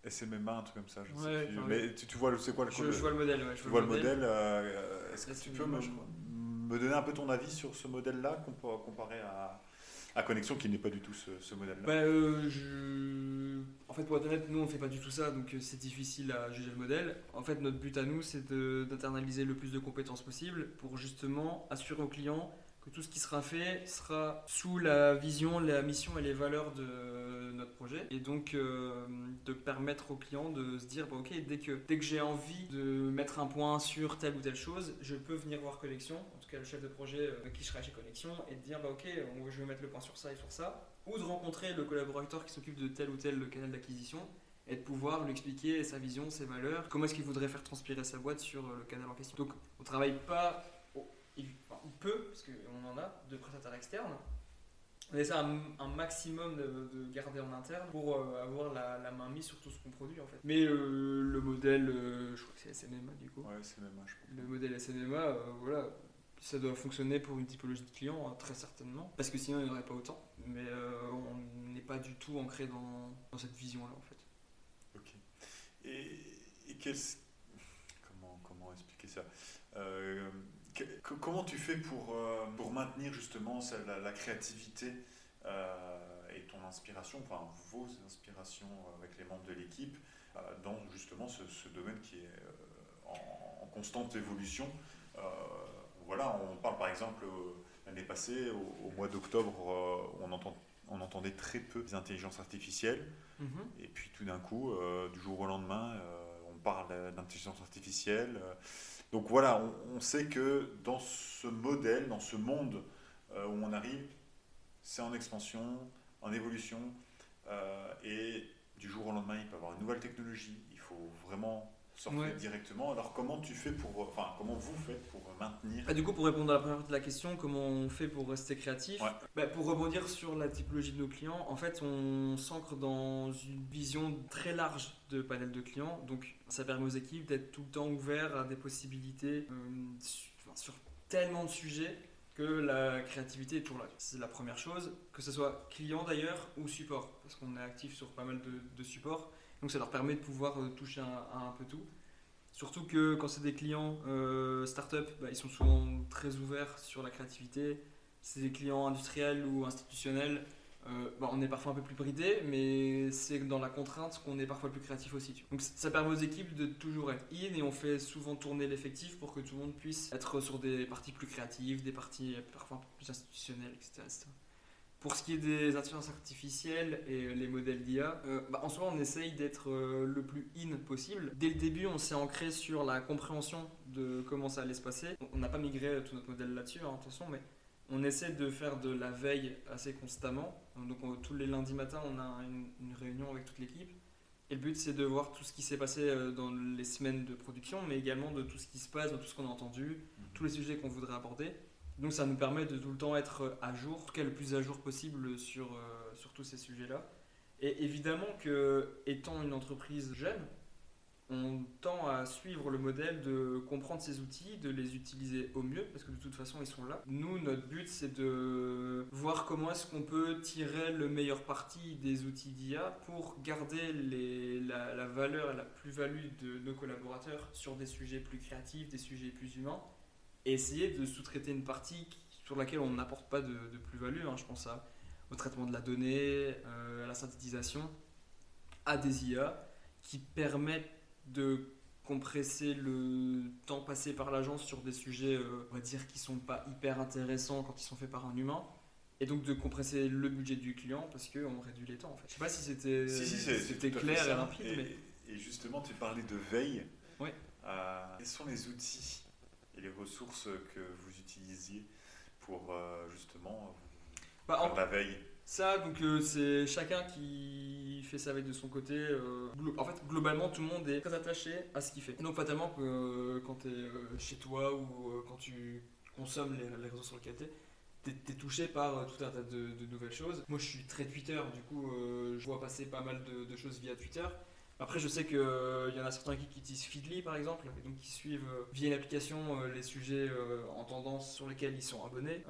SMMA un truc comme ça je sais plus. mais tu, tu vois c'est quoi le je, je, vois le modèle ouais, je tu vois le modèle, est-ce que tu peux me, me, donner un peu ton avis sur ce modèle là comparé à à Connexion qui n'est pas du tout ce, modèle-là bah, euh. En fait, pour être honnête, nous on ne fait pas du tout ça, donc euh, c'est difficile à juger le modèle. En fait, notre but à nous, c'est d'internaliser le plus de compétences possible pour justement assurer aux clients que tout ce qui sera fait sera sous la vision, la mission et les valeurs de notre projet. Et donc euh, de permettre aux clients de se dire, bah, ok, dès que, dès que j'ai envie de mettre un point sur telle ou telle chose, je peux venir voir tout cas le chef de projet euh, qui sera chez Connexion, et de dire, bah, ok, je vais mettre le point sur ça et sur ça. Ou de rencontrer le collaborateur qui s'occupe de tel ou tel canal d'acquisition et de pouvoir lui expliquer sa vision, ses valeurs, comment est-ce qu'il voudrait faire transpirer sa boîte sur le canal en question. Donc on travaille pas il peut, parce qu'on en a, de prestataires externes. On essaie un, un maximum de, garder en interne pour euh, avoir la, main mise sur tout ce qu'on produit en fait. Mais euh, le modèle, euh, je crois que c'est SMMA du coup. Ouais, SMMA, je crois. Le modèle SMMA, voilà, ça doit fonctionner pour une typologie de clients, hein, très certainement. Parce que sinon, il n'y en aurait pas autant. Mais on n'est pas du tout ancré dans, cette vision-là en fait. Ok. Et, et comment, comment expliquer ça? Comment tu fais pour, euh, pour maintenir justement la, créativité euh, et ton inspiration, enfin vos inspirations avec les membres de l'équipe euh, dans justement ce, domaine qui est en, constante évolution Voilà, on parle par exemple l'année passée, au, mois d'octobre, on, entend, on entendait très peu d'intelligence artificielle. Mm-hmm. Et puis tout d'un coup, du jour au lendemain, on parle d'intelligence artificielle. Donc voilà, on, sait que dans ce modèle, dans ce monde euh, où on arrive, c'est en expansion, en évolution, euh, et du jour au lendemain, il peut y avoir une nouvelle technologie. Il faut vraiment sortir directement. Alors comment tu fais pour, enfin comment vous faites pour maintenir ah, Du coup, pour répondre à la première partie de la question, comment on fait pour rester créatif bah, Pour rebondir sur la typologie de nos clients, en fait, on s'ancre dans une vision très large de panel de clients. Donc, ça permet aux équipes d'être tout le temps ouverts à des possibilités euh, sur tellement de sujets que la créativité est toujours là. C'est la première chose, que ce soit client d'ailleurs ou support, parce qu'on est actif sur pas mal de, supports. Donc ça leur permet de pouvoir euh, toucher un peu tout. Surtout que quand c'est des clients euh, start-up, bah, ils sont souvent très ouverts sur la créativité. C'est des clients industriels ou institutionnels, euh, bah, on est parfois un peu plus bridé, mais c'est dans la contrainte qu'on est parfois plus créatif aussi. Donc ça permet aux équipes de toujours être in et on fait souvent tourner l'effectif pour que tout le monde puisse être sur des parties plus créatives, des parties parfois un peu plus institutionnelles, etc. Pour ce qui est des intelligences artificielles et les modèles d'IA, euh, bah, en soi on essaye d'être euh, le plus in possible. Dès le début on s'est ancré sur la compréhension de comment ça allait se passer. On n'a pas migré tout notre modèle là-dessus, hein, attention, mais on essaie de faire de la veille assez constamment. Donc tous les lundis matins, on a une, réunion avec toute l'équipe. Et le but, c'est de voir tout ce qui s'est passé euh, dans les semaines de production, mais également de tout ce qui se passe, de tout ce qu'on a entendu, mhm. tous les sujets qu'on voudrait aborder. Donc ça nous permet de tout le temps être à jour, en le plus à jour possible sur, euh, sur tous ces sujets-là. Et évidemment que, étant une entreprise jeune, on tend à suivre le modèle de comprendre ces outils, de les utiliser au mieux, parce que de toute façon, ils sont là. Nous, notre but, c'est de voir comment est-ce qu'on peut tirer le meilleur parti des outils d'IA pour garder la, la valeur et la plus-value de nos collaborateurs sur des sujets plus créatifs, des sujets plus humains, et essayer de sous-traiter une partie sur laquelle on n'apporte pas de, plus-value. Hein. Je pense à, au traitement de la donnée, euh, à la synthétisation, à des IA qui permettent de compresser le temps passé par l'agence sur des sujets, euh, on va dire, qui sont pas hyper intéressants quand ils sont faits par un humain. Et donc de compresser le budget du client parce qu'on réduit les temps en fait. Je sais pas si c'était clair et limpide. Et, et, justement, tu parlais de veille. Oui. Euh, quels sont les outils et les ressources que vous utilisiez pour euh, justement bah, faire la veille? Ça, donc euh, c'est chacun qui fait sa veille de son côté. Euh, en fait, globalement, tout le monde est très attaché à ce qu'il fait. donc, fatalement, que, euh, quand tu es chez toi ou quand tu consommes les, réseaux sur lesquels tu es, touché par tout un tas de, nouvelles choses. Moi, je suis très Twitter, du coup, je vois passer pas mal de, choses via Twitter. Après, je sais qu'il euh, y en a certains qui, utilisent Feedly par exemple, donc qui suivent euh, via l'application euh, les sujets en tendance sur lesquels ils sont abonnés.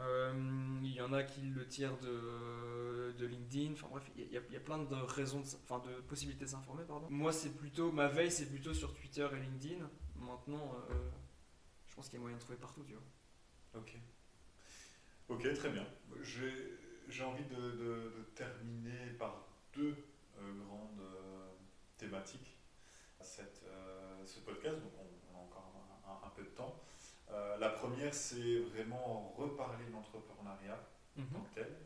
Il y en a qui le tirent de, de LinkedIn. Enfin bref, il y, a plein de raisons, enfin de possibilités de s'informer. Pardon. Moi, c'est plutôt ma veille, c'est plutôt sur Twitter et LinkedIn. Maintenant, je pense qu'il y a moyen de trouver partout, tu vois. Ok. Ok, très bien. J'ai envie de, de, terminer par deux grandes thématique à cette, euh, ce podcast, donc on, a encore un, peu de temps. Euh, la première, c'est vraiment reparler de l'entrepreneuriat en mhm. tant que tel,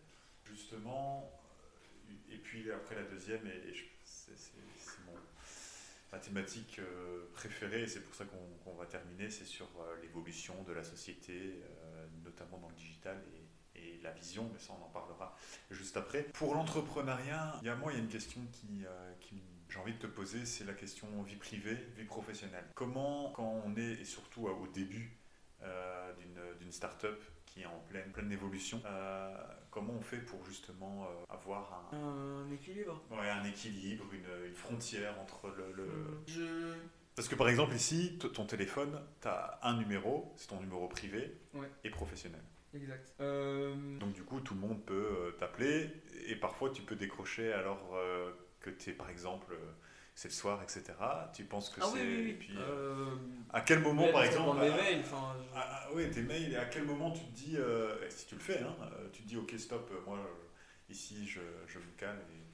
justement. Euh, et puis après la deuxième, et, c'est ma thématique préférée, et c'est pour ça qu'on va terminer, c'est sur l'évolution de la société, notamment dans le digital et, et, la vision, mais ça on en parlera juste après. Pour l'entrepreneuriat, il y a moi, il y a une question qui, qui me j'ai envie de te poser, c'est la question vie privée, vie professionnelle. Comment, quand on est, et surtout au début euh, d'une start-up qui est en pleine, pleine évolution, euh, comment on fait pour justement euh, avoir un, un, équilibre Ouais, un équilibre, une, une frontière entre le. Je... Parce que par exemple, ici, ton téléphone, tu as un numéro, c'est ton numéro privé et professionnel. Exact. Donc du coup, tout le monde peut t'appeler et parfois tu peux décrocher alors que tu es par exemple euh, c'est le soir, etc. Tu penses que ah c'est. Oui, oui, Puis, euh, à quel moment, par exemple. Mes mails, oui, tes mails, et à quel moment tu te dis, euh, si tu le fais, hein, tu te dis, ok, stop, moi, ici, je, je me calme et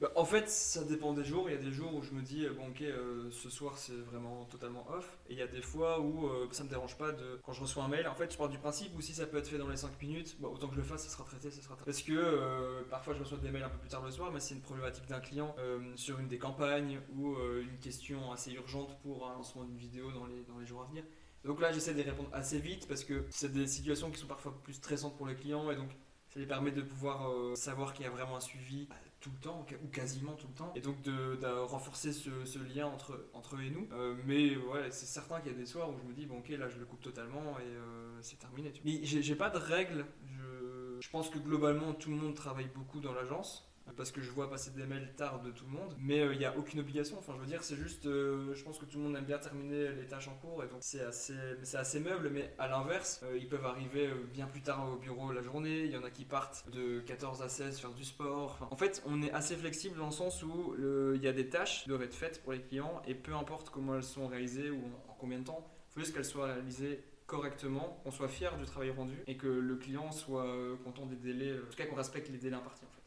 bah, en fait, ça dépend des jours. Il y a des jours où je me dis, bon, ok, euh, ce soir c'est vraiment totalement off. Et il y a des fois où euh, ça me dérange pas de. Quand je reçois un mail, en fait, je pars du principe où si ça peut être fait dans les 5 minutes, bah, autant que je le fasse, ça sera traité, ça sera traité. Parce que euh, parfois je reçois des mails un peu plus tard le soir, mais c'est une problématique d'un client sur une des campagnes ou une question assez urgente pour un lancement d'une vidéo dans les, dans les jours à venir. Donc là, j'essaie de répondre assez vite parce que c'est des situations qui sont parfois plus stressantes pour les clients et donc ça lui permet de pouvoir savoir qu'il y a vraiment un suivi tout le temps, ou quasiment tout le temps, et donc de, renforcer ce, lien entre, entre eux et nous. Euh, mais ouais, c'est certain qu'il y a des soirs où je me dis, bon ok, là je le coupe totalement et euh, c'est terminé. Mais j'ai pas de règles, je, je pense que globalement tout le monde travaille beaucoup dans l'agence parce que je vois passer des mails tard de tout le monde, mais il euh, n'y a aucune obligation. Enfin, je veux dire, c'est juste, euh, je pense que tout le monde aime bien terminer les tâches en cours, et donc c'est assez, assez meuble, mais à l'inverse, euh, ils peuvent arriver bien plus tard au bureau la journée. Il y en a qui partent de 14 à 16 faire du sport. en fait, on est assez flexible dans le sens où il y a des tâches qui doivent être faites pour les clients, et peu importe comment elles sont réalisées ou en, combien de temps, il faut juste qu'elles soient réalisées correctement, qu'on soit fier du travail rendu et que le client soit content des délais, en tout cas qu'on respecte les délais impartis en fait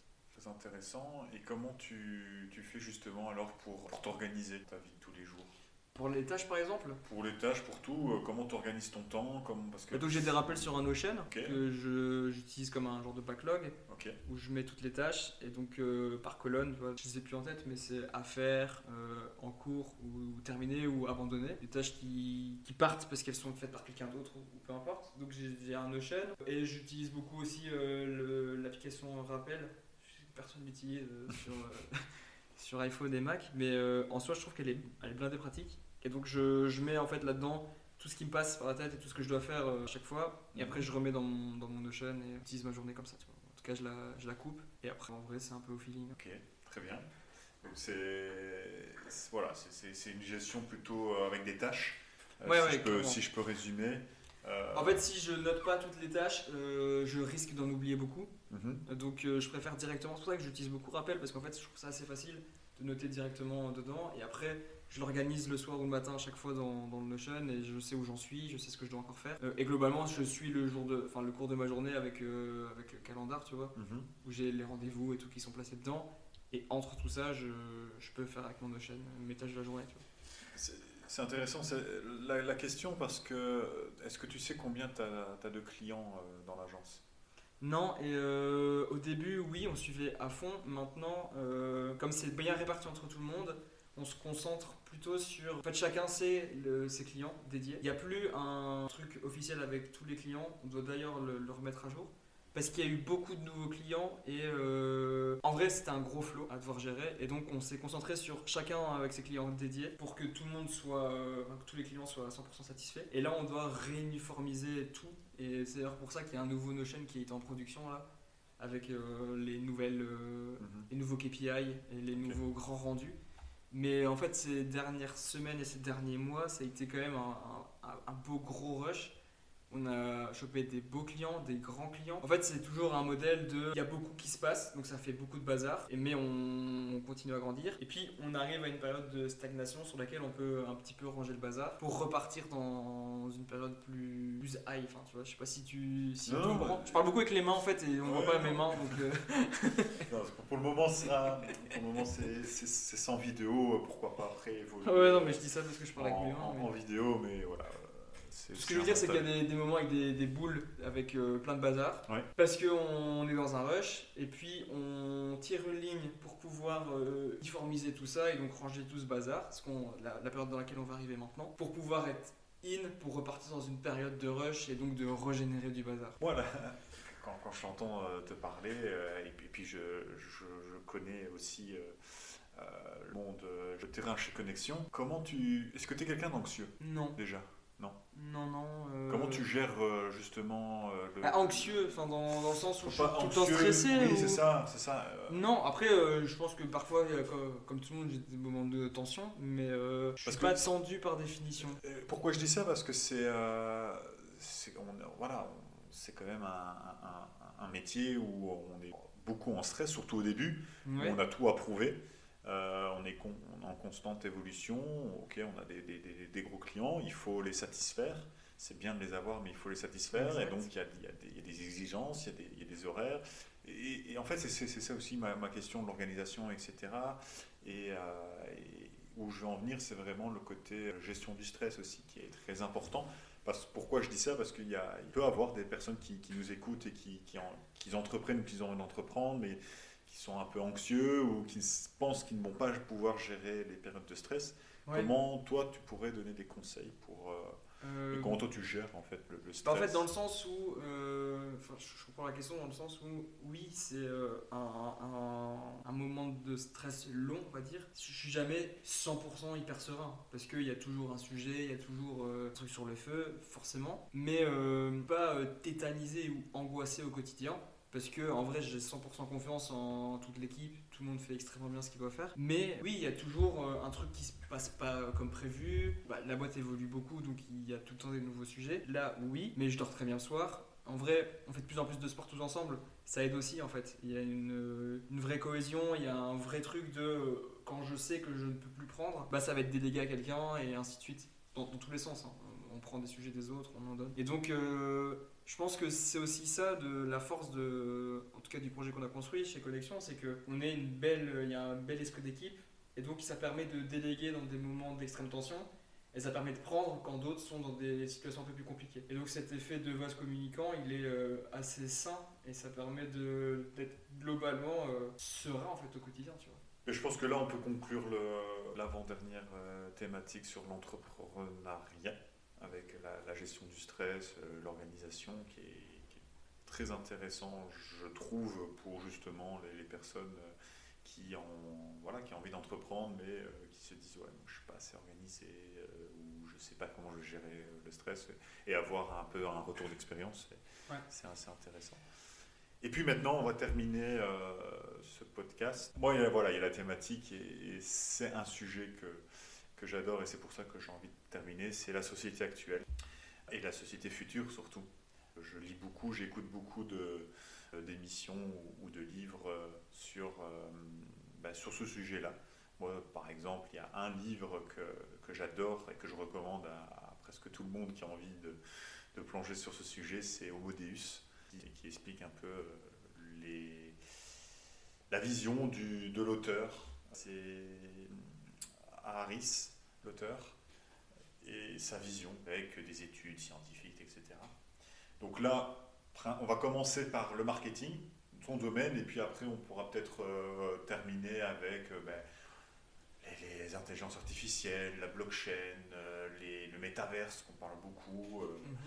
intéressant. Et comment tu, tu fais justement alors pour, pour t'organiser ta vie de tous les jours? Pour les tâches par exemple? Pour les tâches, pour tout, euh, comment tu organises ton temps comme, parce que... Donc j'ai des rappels sur un Notion que j'utilise comme un genre de backlog où je mets toutes les tâches. Et donc euh, par colonne, je ne sais plus en tête, mais c'est à faire, euh, en cours ou terminé ou abandonné. Des tâches qui, qui partent parce qu'elles sont faites par quelqu'un d'autre ou, peu importe. Donc j'ai un Notion et j'utilise beaucoup aussi l'application Rappel personne l'utilise euh, sur, euh, sur iPhone et Mac, mais euh, en soi, je trouve qu'elle est, elle est blindée pratique. Et donc, je, je mets en fait là-dedans tout ce qui me passe par la tête et tout ce que je dois faire à chaque fois. Et après, je remets dans mon, dans mon Notion et j'utilise ma journée comme ça. Tu vois. En tout cas, je la, je la coupe. Et après, en vrai, c'est un peu au feeling. Ok, très bien. c'est voilà, c'est une gestion plutôt avec des tâches. Ouais, si, je peux, si, je peux, résumer. En fait, si je note pas toutes les tâches, je risque d'en oublier beaucoup. Mhm. Donc, je préfère directement. C'est pour ça que j'utilise beaucoup Rappel parce qu'en fait, je trouve ça assez facile de noter directement dedans. Et après, je l'organise le soir ou le matin à chaque fois dans, dans, le Notion et je sais où j'en suis, je sais ce que je dois encore faire. Euh, et globalement, je suis le, jour de, enfin, le cours de ma journée avec, euh, avec le calendar, tu vois, mhm. où j'ai les rendez-vous et tout qui sont placés dedans. Et entre tout ça, je, je peux faire avec mon Notion mes tâches de la journée. C'est intéressant la, question parce que est-ce que tu sais combien tu as, de clients euh, dans l'agence? Non, et au début, oui, on suivait à fond. Maintenant, comme c'est bien réparti entre tout le monde, on se concentre plutôt sur. En fait, chacun sait ses clients dédiés. Il n'y a plus un truc officiel avec tous les clients. On doit d'ailleurs le, remettre à jour. Parce qu'il y a eu beaucoup de nouveaux clients et euh, en vrai c'était un gros flot à devoir gérer et donc on s'est concentré sur chacun avec ses clients dédiés pour que tout le monde soit, euh, que tous les clients soient 100% satisfaits. Et là on doit réuniformiser tout et c'est d'ailleurs pour ça qu'il y a un nouveau Notion qui est en production là avec euh, les nouvelles, mhm. les nouveaux KPI et les nouveaux grands rendus. Mais en fait, ces dernières semaines et ces derniers mois, ça a été quand même un, un beau gros rush on a chopé des beaux clients, des grands clients. En fait, c'est toujours un modèle de. Il y a beaucoup qui se passe, donc ça fait beaucoup de bazar, mais on, continue à grandir. Et puis, on arrive à une période de stagnation sur laquelle on peut un petit peu ranger le bazar pour repartir dans une période plus, plus high. Enfin, tu vois, je sais pas si tu. Si Je parle beaucoup avec les mains en fait et on voit pas mes mains donc. Euh. pour le moment, c'est sans vidéo, pourquoi pas après évoluer. ouais, non, mais je dis ça parce que je parle avec mes mains. En vidéo, mais voilà. Ce que je veux dire, c'est qu'il y a des, moments avec des, boules avec euh, plein de bazar. Parce qu'on est dans un rush et puis on tire une ligne pour pouvoir euh, uniformiser tout ça et donc ranger tout ce bazar. Ce qu'on, la, période dans laquelle on va arriver maintenant. Pour pouvoir être in pour repartir dans une période de rush et donc de régénérer du bazar. Voilà. Quand, quand je t'entends euh, te parler, et puis, puis je, je, connais aussi le monde, le terrain chez Connexion. Comment tu. Est-ce que tu es quelqu'un d'anxieux? Non. Déjà? Non. Non. Euh, Comment tu gères euh, justement euh, le... Ah, anxieux, enfin dans, dans, le sens où je suis tout le temps stressé. Oui, c'est ça, c'est ça. Non, après, je pense que parfois, comme, tout le monde, j'ai des moments de tension, mais je suis pas tendu par définition. Pourquoi je dis ça? Parce que c'est, voilà, c'est quand même un, un, métier où on est beaucoup en stress, surtout au début, où on a tout à prouver. On est con, en constante évolution. Ok, on a des, des, des, gros clients, il faut les satisfaire. C'est bien de les avoir, mais il faut les satisfaire. Et donc, il y, a, il, y a des, exigences, il y a des, il y a des horaires. Et, en fait, c'est ça aussi ma, ma question de l'organisation, etc. Et, euh, et, où je veux en venir, c'est vraiment le côté gestion du stress aussi, qui est très important. Parce, pourquoi je dis ça? Parce qu'il il peut y avoir des personnes qui, qui nous écoutent et qui, qui, en, qui entreprennent ou qui ont envie d'entreprendre, mais qui sont un peu anxieux ou qui pensent qu'ils ne vont pas pouvoir gérer les périodes de stress. Comment toi tu pourrais donner des conseils pour euh, euh, et comment toi tu gères en fait le, stress En fait, dans le sens où, euh, je comprends la question dans le sens où oui, c'est un, un, moment de stress long, on va dire. Je suis jamais 100% hyper serein parce qu'il y a toujours un sujet, il y a toujours un truc sur le feu, forcément, mais pas tétanisé ou angoissé au quotidien parce que en vrai j'ai 100% confiance en toute l'équipe, tout le monde fait extrêmement bien ce qu'il doit faire. Mais oui, il y a toujours euh, un truc qui se passe pas comme prévu. Bah, la boîte évolue beaucoup, donc il y a tout le temps des nouveaux sujets. Là, oui, mais je dors très bien le soir. En vrai, on fait de plus en plus de sport tous ensemble. Ça aide aussi en fait. Il y a une, vraie cohésion, il y a un vrai truc de quand je sais que je ne peux plus prendre, bah ça va être délégué à quelqu'un et ainsi de suite. Dans, tous les sens. Hein. On prend des sujets des autres, on en donne. Et donc, euh, je pense que c'est aussi ça de la force de, en tout cas du projet qu'on a construit chez Collection, c'est qu'on est une belle, il y a un bel esprit d'équipe, et donc ça permet de déléguer dans des moments d'extrême tension, et ça permet de prendre quand d'autres sont dans des situations un peu plus compliquées. Et donc cet effet de vase communicant, il est euh, assez sain, et ça permet d'être globalement euh, serein en fait au quotidien. Et je pense que là, on peut conclure l'avant-dernière euh, thématique sur l'entrepreneuriat avec la, gestion du stress, euh, l'organisation qui est, très intéressant, je trouve, pour justement les, personnes euh, qui ont, voilà, qui ont envie d'entreprendre, mais euh, qui se disent ouais, je ne suis pas assez organisé ou je ne sais pas comment je vais gérer le stress et avoir un peu un retour d'expérience, c'est assez intéressant. Et puis maintenant, on va terminer ce podcast. Moi, bon, voilà, il y a la thématique et, c'est un sujet que, que j'adore et c'est pour ça que j'ai envie de terminer. C'est la société actuelle et la société future surtout. Je lis beaucoup, j'écoute beaucoup d'émissions ou, de livres sur, bah, sur ce sujet-là. Moi, par exemple, il y a un livre que, que j'adore et que je recommande à, presque tout le monde qui a envie de, de plonger sur ce sujet, c'est Homo Deus, qui, explique un peu euh, les, la vision du, de l'auteur. C'est Harris, l'auteur, et sa vision avec des études scientifiques, etc. Donc là, on va commencer par le marketing, son domaine, et puis après on pourra peut-être euh, terminer avec euh, ben, les, intelligences artificielles, la blockchain, euh, le métaverse qu'on parle beaucoup. Mhm.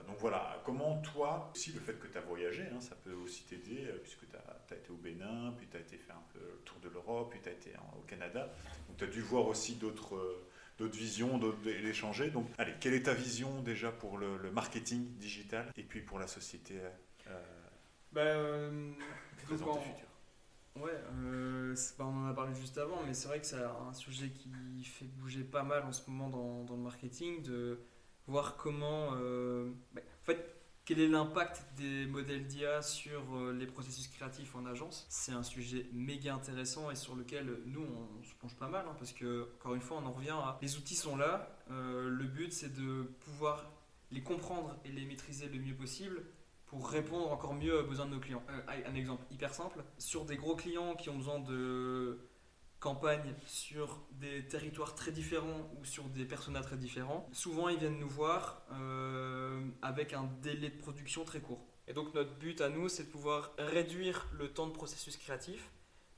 Euh, donc voilà, comment toi, aussi le fait que tu as voyagé, hein, ça peut aussi t'aider, puisque tu as, été au Bénin, puis tu as été fait un peu le tour de l'Europe, puis tu as été au Canada. Donc tu as dû voir aussi d'autres d'autres visions, d'autres échanger. Donc, allez, quelle est ta vision déjà pour le, marketing digital et puis pour la société euh, ben, présente future? Ouais, euh, on en a parlé juste avant, mais c'est vrai que c'est un sujet qui fait bouger pas mal en ce moment dans, dans le marketing, de voir comment... Euh, bah, en fait, quel est l'impact des modèles d'IA sur euh, les processus créatifs en agence? C'est un sujet méga intéressant et sur lequel nous, on, se penche pas mal, hein, parce que, encore une fois, on en revient à... Les outils sont là, le but c'est de pouvoir les comprendre et les maîtriser le mieux possible pour répondre encore mieux aux besoins de nos clients. Euh, un exemple hyper simple, sur des gros clients qui ont besoin de campagnes sur des territoires très différents ou sur des personnages très différents, souvent ils viennent nous voir euh, avec un délai de production très court. Et donc notre but à nous, c'est de pouvoir réduire le temps de processus créatif.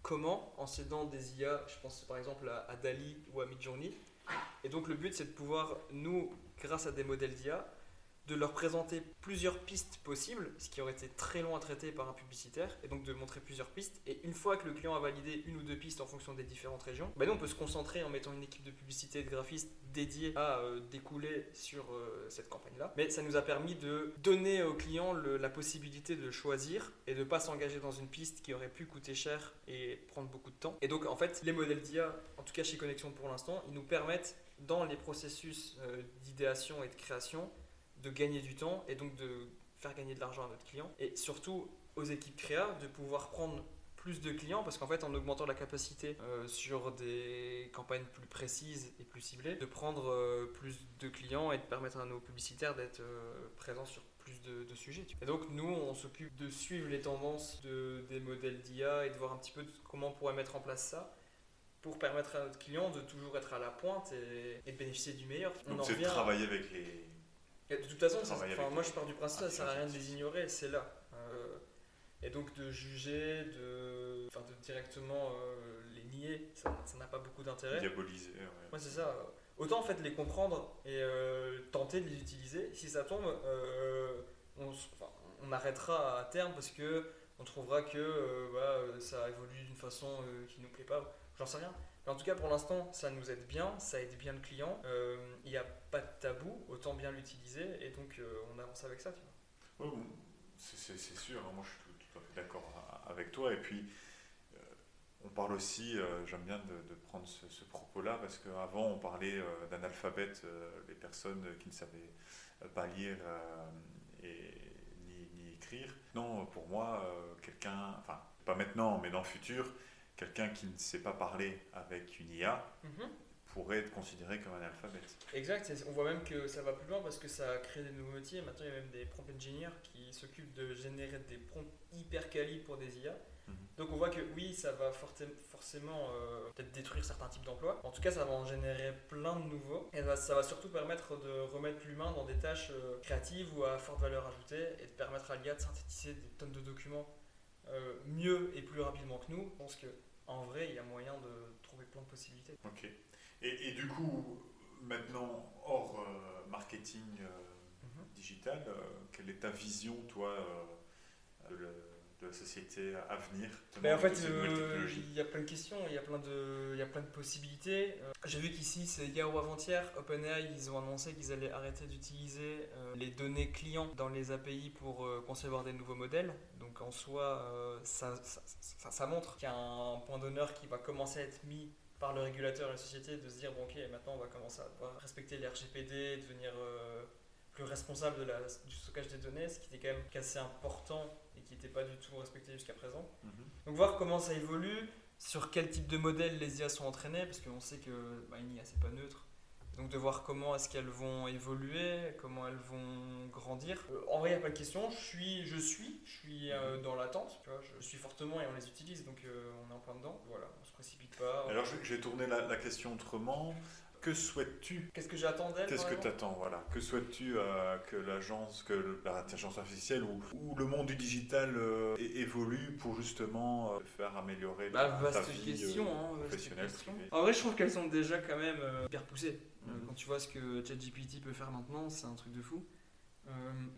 Comment? En s'aidant des IA, je pense par exemple à Dali ou à Midjourney. Et donc le but, c'est de pouvoir, nous, grâce à des modèles d'IA, de leur présenter plusieurs pistes possibles, ce qui aurait été très long à traiter par un publicitaire, et donc de montrer plusieurs pistes. Et une fois que le client a validé une ou deux pistes en fonction des différentes régions, ben nous on peut se concentrer en mettant une équipe de publicité et de graphistes dédiée à euh, découler sur euh, cette campagne-là. Mais ça nous a permis de donner au client la possibilité de choisir et de ne pas s'engager dans une piste qui aurait pu coûter cher et prendre beaucoup de temps. Et donc en fait, les modèles d'IA, en tout cas chez Connexion pour l'instant, ils nous permettent dans les processus euh, d'idéation et de création de gagner du temps et donc de faire gagner de l'argent à notre client. Et surtout aux équipes créa de pouvoir prendre plus de clients parce qu'en fait en augmentant la capacité euh, sur des campagnes plus précises et plus ciblées, de prendre euh, plus de clients et de permettre à nos publicitaires d'être euh, présents sur plus de, sujets. Et donc nous on s'occupe de suivre les tendances de, des modèles d'IA et de voir un petit peu comment on pourrait mettre en place ça pour permettre à notre client de toujours être à la pointe et, de bénéficier du meilleur. Donc c'est de travailler avec les, de toute façon, moi je pars du principe que ça sert à rien de les ignorer, c'est là. Euh, et donc de juger, de, enfin, de directement euh, les nier, ça n'a pas beaucoup d'intérêt. Diaboliser, ouais. c'est ça. Autant en fait les comprendre et euh, tenter de les utiliser. Si ça tombe, on, on, arrêtera à terme parce que on trouvera que voilà, ça évolue d'une façon qui nous plaît pas. J'en sais rien. Mais en tout cas, pour l'instant, ça nous aide bien, ça aide bien le client. Il n'y a pas de tabou, autant bien l'utiliser, et donc euh, on avance avec ça. Tu vois. c'est sûr, hein. moi je suis tout, à fait d'accord avec toi. Et puis, euh, on parle aussi, j'aime bien de, prendre ce, propos-là, parce qu'avant on parlait d'analphabètes, les personnes qui ne savaient pas lire et, ni, ni, écrire. Non, pour moi, quelqu'un, enfin, pas maintenant, mais dans le futur, quelqu'un qui ne sait pas parler avec une IA mhm. Pourrait être considéré comme un alphabète. Exact, on voit même que ça va plus loin parce que ça a créé des nouveaux métiers. Maintenant, il y a même des prompt engineers qui s'occupent de générer des prompts hyper quali pour des IA. Mhm. Donc on voit que oui, ça va forcément euh, peut-être détruire certains types d'emplois. En tout cas, ça va en générer plein de nouveaux. Et ça va surtout permettre de remettre l'humain dans des tâches euh, créatives ou à forte valeur ajoutée et de permettre à l'IA de synthétiser des tonnes de documents euh, mieux et plus rapidement que nous. Je pense que en vrai, il y a moyen de trouver plein de possibilités. Ok. Et, et du coup, maintenant, hors euh, marketing euh, mhm. digital, quelle est ta vision, toi, de, de société à venir mais En fait, euh, il y a plein de questions, il y a plein de, il y a plein de possibilités. Euh, j'ai vu qu'ici, c'est hier ou avant-hier, OpenAI, ils ont annoncé qu'ils allaient arrêter d'utiliser euh, les données clients dans les API pour concevoir des nouveaux modèles. Donc en soi, ça, ça, ça, montre qu'il y a un point d'honneur qui va commencer à être mis par le régulateur et la société de se dire bon ok maintenant on va commencer à respecter les RGPD, devenir plus responsable de la, du stockage des données, ce qui était quand même assez important et qui n'était pas du tout respecté jusqu'à présent. Mhm. Donc voir comment ça évolue, sur quel type de modèle les IA sont entraînées, parce qu'on sait que bah, une IA c'est pas neutre. Donc de voir comment est-ce qu'elles vont évoluer, comment elles vont grandir. Euh, en vrai, il n'y a pas de question. Je suis, je suis, je suis euh, mhm. dans l'attente. Je suis fortement et on les utilise, donc euh, on est en plein dedans. Voilà, on se précipite pas. Alors je tourner la, la question autrement que souhaites-tu Qu'est-ce que j'attends d'elle Qu'est-ce que tu attends voilà. Que souhaites-tu euh, que l'agence, que l'intelligence artificielle ou, ou, le monde du digital euh, évolue pour justement euh, faire améliorer bah, ta vie question, hein, professionnelle En vrai, je trouve qu'elles sont déjà quand même hyper poussées. Mhm. Quand tu vois ce que ChatGPT peut faire maintenant, c'est un truc de fou.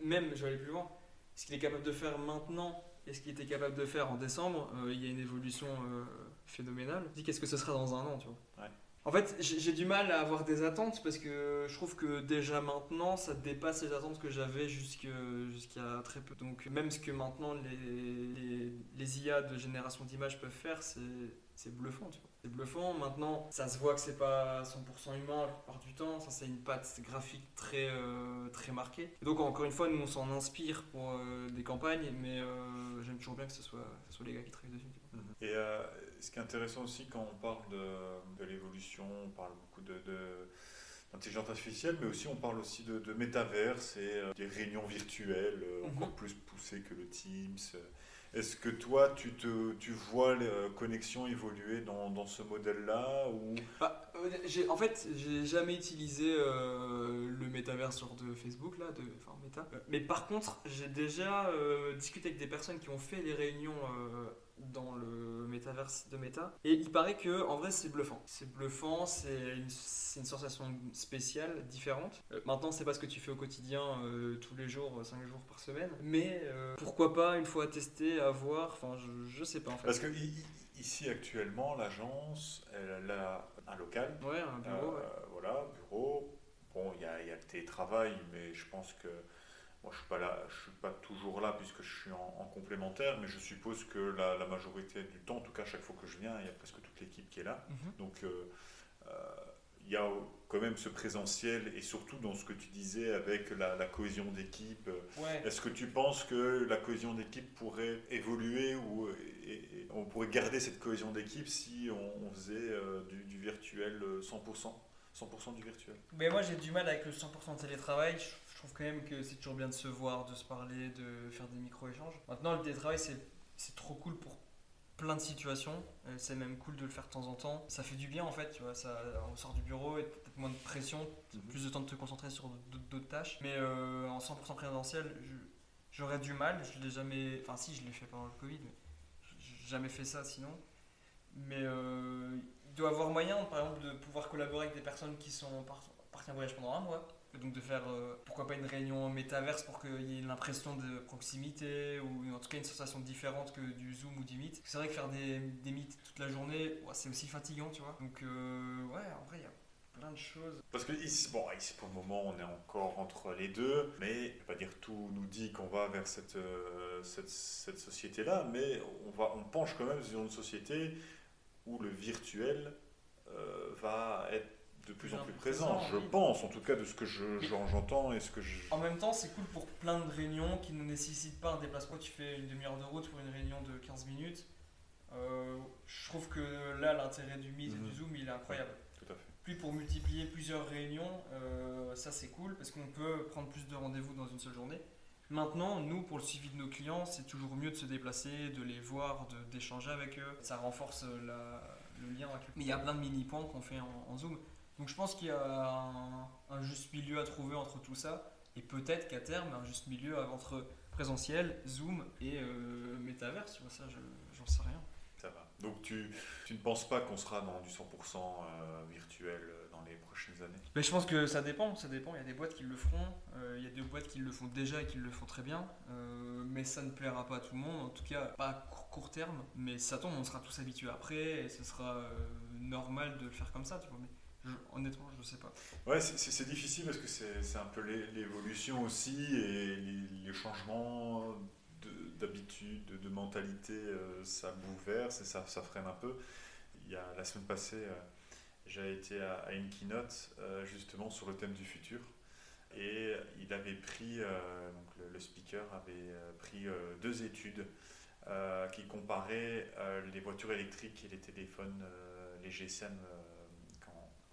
même, je vais aller plus loin. Ce qu'il est capable de faire maintenant et ce qu'il était capable de faire en décembre, il y a une évolution phénoménale. Dis qu'est-ce que ce sera dans un an, tu vois? En fait, j'ai du mal à avoir des attentes parce que je trouve que déjà maintenant, ça dépasse les attentes que j'avais jusqu'à très peu. Donc, même ce que maintenant les, les, IA de génération d'images peuvent faire, c'est bluffant. C'est bluffant. Maintenant, ça se voit que c'est pas 100% humain la plupart du temps. Ça, c'est une patte graphique très, euh, marquée. donc, encore une fois, nous, on s'en inspire pour euh, des campagnes, mais euh, j'aime toujours bien que ce soit, ce soit les gars qui travaillent dessus. Et ce qui est intéressant aussi quand on parle de, de l'évolution, on parle beaucoup de, d'intelligence artificielle, mais aussi on parle aussi de, de métaverse et euh, des réunions virtuelles euh, encore mhm. plus poussées que le Teams. Est-ce que toi, tu, te, tu vois les euh, connexions évoluer dans, dans ce modèle-là ou... Bah, en fait, j'ai jamais utilisé le métaverse genre de Facebook, là, de, enfin Meta. Mais par contre, j'ai déjà discuté avec des personnes qui ont fait les réunions dans le métaverse de Meta. Et il paraît que en vrai c'est bluffant. C'est bluffant, c'est une, une, sensation spéciale, différente. Euh, maintenant c'est pas ce que tu fais au quotidien euh, tous les jours, 5 jours par semaine. Mais euh, pourquoi pas une fois tester, à voir, enfin je, je, sais pas en fait. Parce que ici actuellement l'agence elle a un local. Ouais, un bureau. Voilà, bureau. Bon, il y a, y a le télétravail, mais je pense que moi, je suis là, je suis pas toujours là puisque je suis en, complémentaire, mais je suppose que la, majorité du temps, en tout cas chaque fois que je viens, il y a presque toute l'équipe qui est là. Mhm. Donc euh, euh, il y a quand même ce présentiel et surtout dans ce que tu disais avec la, cohésion d'équipe. Est-ce que tu penses que la cohésion d'équipe pourrait évoluer ou on pourrait garder cette cohésion d'équipe si on, faisait euh, du, du, virtuel 100% 100% du virtuel Mais moi j'ai du mal avec le 100% de télétravail trouve quand même que c'est toujours bien de se voir, de se parler, de faire des micro-échanges. Maintenant, le télétravail, c'est trop cool pour plein de situations. Euh, c'est même cool de le faire de temps en temps. Ça fait du bien en fait, tu vois. Ça, on sort du bureau et peut-être moins de pression, mhm. plus de temps de te concentrer sur d'autres tâches. Mais euh, en 100% présentiel, j'aurais du mal. Je l'ai jamais. Enfin, si, je l'ai fait pendant le Covid, mais j'ai jamais fait ça sinon. Mais euh, il doit avoir moyen, par exemple, de pouvoir collaborer avec des personnes qui sont parties en voyage pendant un mois donc de faire euh, pourquoi pas une réunion métaverse pour qu'il y ait l'impression de proximité ou en tout cas une sensation différente que du Zoom ou du Meet. C'est vrai que faire des, des Meet toute la journée, c'est aussi fatigant, tu vois. Donc euh, ouais, en vrai, il y a plein de choses. Parce que ici, bon, ici pour le moment, on est encore entre les deux, mais je pas dire tout nous dit qu'on va vers cette, euh, cette, cette société-là, mais on, va, on penche quand même sur une société où le virtuel va être de plus en plus présent, je pense, en tout cas de ce que j'entends et ce que je... En même temps, c'est cool pour plein de réunions qui ne nécessitent pas un déplacement. Tu fais une demi-heure de route pour une réunion de 15 minutes. Euh, je trouve que là, l'intérêt du Meet et du mhm. Zoom, il est incroyable. Tout à fait. Puis pour multiplier plusieurs réunions, euh, ça c'est cool parce qu'on peut prendre plus de rendez-vous dans une seule journée. Maintenant, nous, pour le suivi de nos clients, c'est toujours mieux de se déplacer, de les voir, d'échanger avec eux. Ça renforce le lien avec eux. Mais il y a plein de mini-points qu'on fait en Zoom. Donc je pense qu'il y a un, juste milieu à trouver entre tout ça. Et peut-être qu'à terme, un juste milieu entre présentiel, Zoom et euh, métaverse. Tu vois, ça, j'en sais rien. Ça va. Donc tu, tu ne penses pas qu'on sera dans du 100% euh, virtuel dans les prochaines années? Mais je pense que ça dépend, ça dépend. Il y a des boîtes qui le feront, euh, il y a des boîtes qui le font déjà et qui le font très bien, euh, mais ça ne plaira pas à tout le monde, en tout cas pas à court, terme, mais ça tombe, on sera tous habitués après et ce sera normal de le faire comme ça, tu vois. Mais honnêtement, je ne sais pas. Ouais, c'est difficile parce que c'est un peu l'évolution aussi et les, changements d'habitude, de, mentalité, ça bouleverse et ça, freine un peu il y a, la semaine passée, euh, j'ai été à, une keynote euh, justement sur le thème du futur. Et il avait pris, euh, donc le, speaker avait pris deux études qui comparaient les voitures électriques et les téléphones, les GSM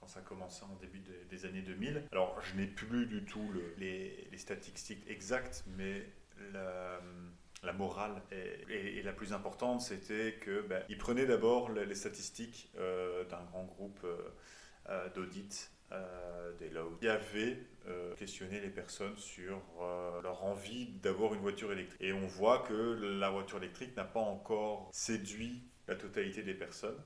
quand, ça a commencé en début des années 2000. Alors je n'ai plus du tout les, statistiques exactes, mais la, morale est, la plus importante, c'était que ben, il prenait d'abord les, statistiques euh, d'un grand groupe euh, euh, d'audit des low qui avait questionné les personnes sur leur envie d'avoir une voiture électrique. Et on voit que la voiture électrique n'a pas encore séduit la totalité des personnes.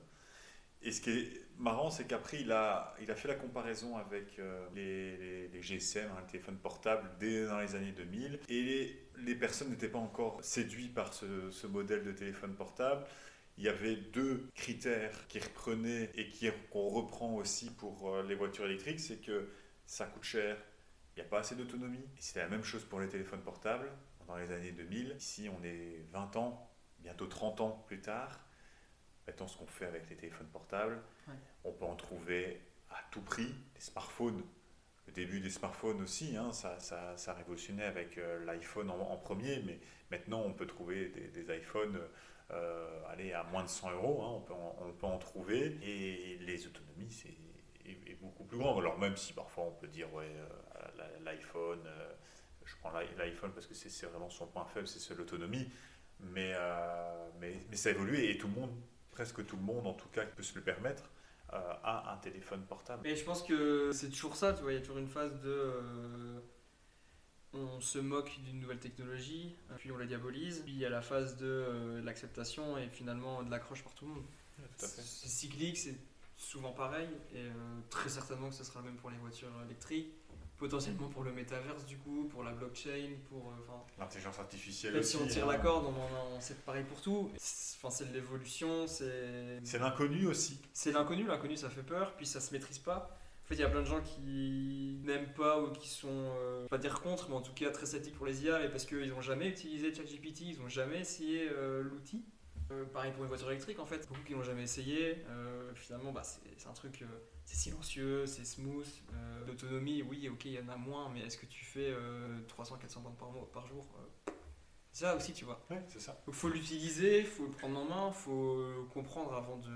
Et ce qui est marrant, c'est qu'après, il a, il a fait la comparaison avec euh, les, les, GSM, hein, le téléphone portable, dès dans les années 2000. Et les, les personnes n'étaient pas encore séduites par ce, ce, modèle de téléphone portable. Il y avait deux critères qui reprenaient et qu'on reprend aussi pour euh, les voitures électriques, c'est que ça coûte cher, il n'y a pas assez d'autonomie. Et c'était la même chose pour les téléphones portables dans les années 2000. Ici, on est 20 ans, bientôt 30 ans plus tard Mettons ce qu'on fait avec les téléphones portables. On peut en trouver à tout prix. Les smartphones, le début des smartphones aussi, hein, ça, ça, ça, révolutionnait avec euh, l'iPhone en, premier, mais maintenant on peut trouver des, iPhones euh, aller à moins de 100 euros, hein, on, peut en, on peut en trouver, et les autonomies, c'est est, beaucoup plus grand. Alors même si parfois on peut dire, ouais, euh, l'iPhone, je prends l'iPhone parce que c'est vraiment son point faible, c'est l'autonomie, mais, mais, mais ça évolue et tout le monde presque tout le monde, en tout cas, peut se le permettre, euh, a un téléphone portable. Et je pense que c'est toujours ça, tu vois, il y a toujours une phase de. Euh, on se moque d'une nouvelle technologie, puis on la diabolise, puis il y a la phase de euh, l'acceptation et finalement de l'accroche par tout le monde. C'est cyclique, c'est souvent pareil, et très certainement que ce sera le même pour les voitures électriques potentiellement pour le métaverse du coup, pour la blockchain, pour euh, l'intelligence artificielle aussi. Si on tire la hein. corde, on, c'est pareil pour tout. Enfin, c'est l'évolution, c'est. C'est l'inconnu aussi. C'est l'inconnu, l'inconnu ça fait peur, puis ça se maîtrise pas. En fait, il y a plein de gens qui n'aiment pas ou qui sont, euh, pas dire contre, mais en tout cas très sceptiques pour les IA, et parce qu'ils n'ont jamais utilisé ChatGPT, ils n'ont jamais essayé euh, l'outil. Pareil pour une voiture électrique en fait, beaucoup qui n'ont jamais essayé. finalement, bah, c'est un truc c'est silencieux, c'est smooth. Euh, L'autonomie, oui, ok, il y en a moins, mais est-ce que tu fais 300-400 bandes par, par jour euh, C'est ça aussi, tu vois. Ouais, c'est ça. Il faut l'utiliser, il faut le prendre en main, il faut comprendre avant de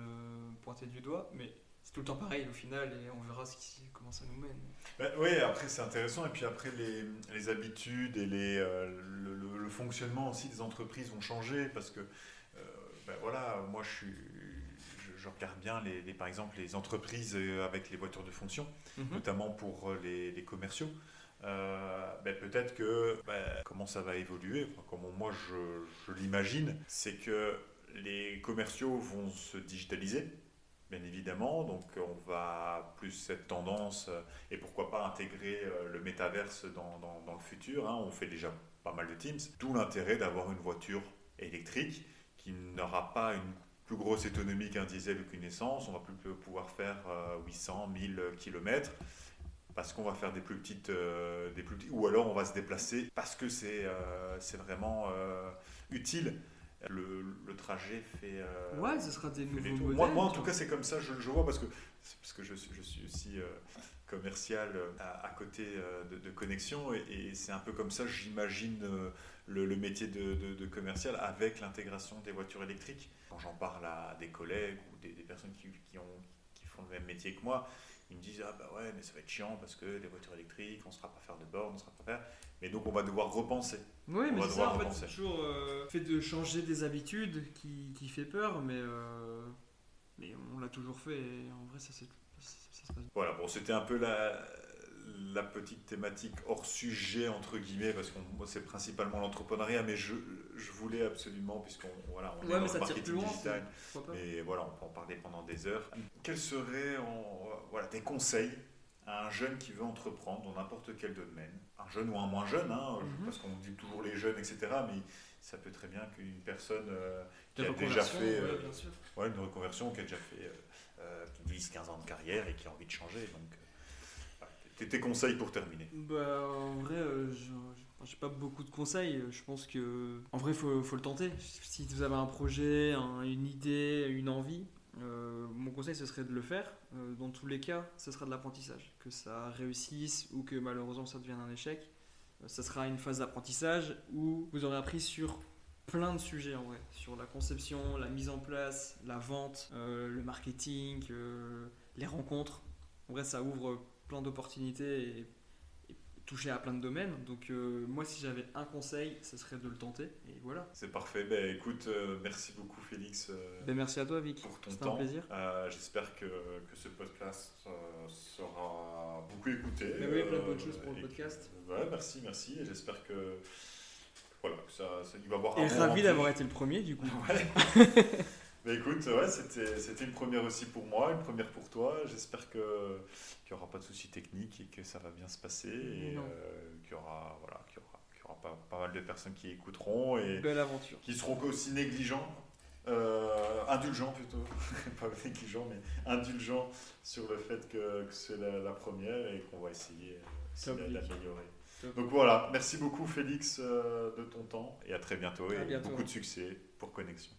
pointer du doigt, mais c'est tout le temps pareil au final et on verra ce qui, comment ça nous mène. Ben, oui, après c'est intéressant et puis après les, les habitudes et les, euh, le, fonctionnement aussi des entreprises vont changer parce que ben, voilà, moi je suis je regarde bien, les, par exemple, les entreprises euh, avec les voitures de fonction, mhm. notamment pour euh, les, commerciaux. Euh, ben, peut-être que ben, comment ça va évoluer, comment moi je, l'imagine, c'est que les commerciaux vont se digitaliser, bien évidemment, donc on va plus cette tendance, et pourquoi pas intégrer le métaverse dans, dans, le futur, hein. on fait déjà pas mal de Teams, d'où l'intérêt d'avoir une voiture électrique qui n'aura pas une plus grosse autonomie qu'un diesel ou qu'une essence, on va plus pouvoir faire 800, 1000 km parce qu'on va faire des plus petites, euh, des plus petits, ou alors on va se déplacer parce que c'est euh, c'est vraiment euh, utile. Le, le, trajet fait. ouais, ce sera des nouveaux modèles. Moi, moi, en tout cas, c'est comme ça, je, je, vois parce que parce que je, je suis aussi commercial à, côté de, de, connexion et, c'est un peu comme ça, j'imagine le, le, métier de, de commercial avec l'intégration des voitures électriques quand j'en parle à des collègues ou des, personnes qui, qui, ont, qui, font le même métier que moi, ils me disent Ah bah ouais, mais ça va être chiant parce que les voitures électriques, on ne sera pas faire de bornes, on ne sera pas faire. Mais donc on va devoir repenser. Oui, mais c'est ça, en fait, c'est toujours euh, fait de changer des habitudes qui, qui fait peur, mais, euh, mais on l'a toujours fait et en vrai, ça, ça, se passe Voilà, bon, c'était un peu la, la petite thématique hors sujet, entre guillemets, parce que c'est principalement l'entrepreneuriat, mais je, je, voulais absolument, puisqu'on voilà, on est dans le marketing digital, et voilà, on peut en parler pendant des heures. Quels seraient voilà, des conseils à un jeune qui veut entreprendre dans n'importe quel domaine? Un jeune ou un moins jeune, hein, mhm. parce qu'on dit toujours les jeunes, etc., mais ça peut très bien qu'une personne euh, qui a déjà fait euh, une reconversion, qui a déjà fait 10-15 euh, ans de carrière et qui a envie de changer. Donc, tes conseils pour terminer bah, En vrai, euh, je n'ai pas beaucoup de conseils. Je pense que, en vrai, faut, faut, le tenter. Si vous avez un projet, une idée, une envie, euh, mon conseil, ce serait de le faire. Euh, dans tous les cas, ce sera de l'apprentissage. Que ça réussisse ou que malheureusement ça devienne un échec, ça sera une phase d'apprentissage où vous aurez appris sur plein de sujets en vrai. Sur la conception, la mise en place, la vente, le marketing, les rencontres. En vrai, ça ouvre plein d'opportunités et, toucher à plein de domaines. Donc euh, moi, si j'avais un conseil, ce serait de le tenter. Et voilà. C'est parfait. Ben, écoute, euh, merci beaucoup Félix. Euh, ben, merci à toi Vic. Pour ton temps. un plaisir. J'espère que, que, ce podcast sera beaucoup écouté. Mais oui, plein de bonnes choses pour le podcast. ouais, merci, merci. Et j'espère que voilà, que ça, ça, il va avoir Et ravi d'avoir été le premier du coup. Ouais. Mais écoute, ouais, c'était une première aussi pour moi, une première pour toi. J'espère qu'il n'y aura pas de soucis techniques et que ça va bien se passer. Et euh, qu'il y aura, voilà, y aura, y aura pas, pas, mal de personnes qui écouteront et Belle aventure. qui seront aussi négligents. Euh, indulgents plutôt, pas négligents, mais indulgents sur le fait que, que c'est la, première et qu'on va essayer d'améliorer. Donc voilà, merci beaucoup Félix euh, de ton temps et à très bientôt et beaucoup de succès pour Connexion.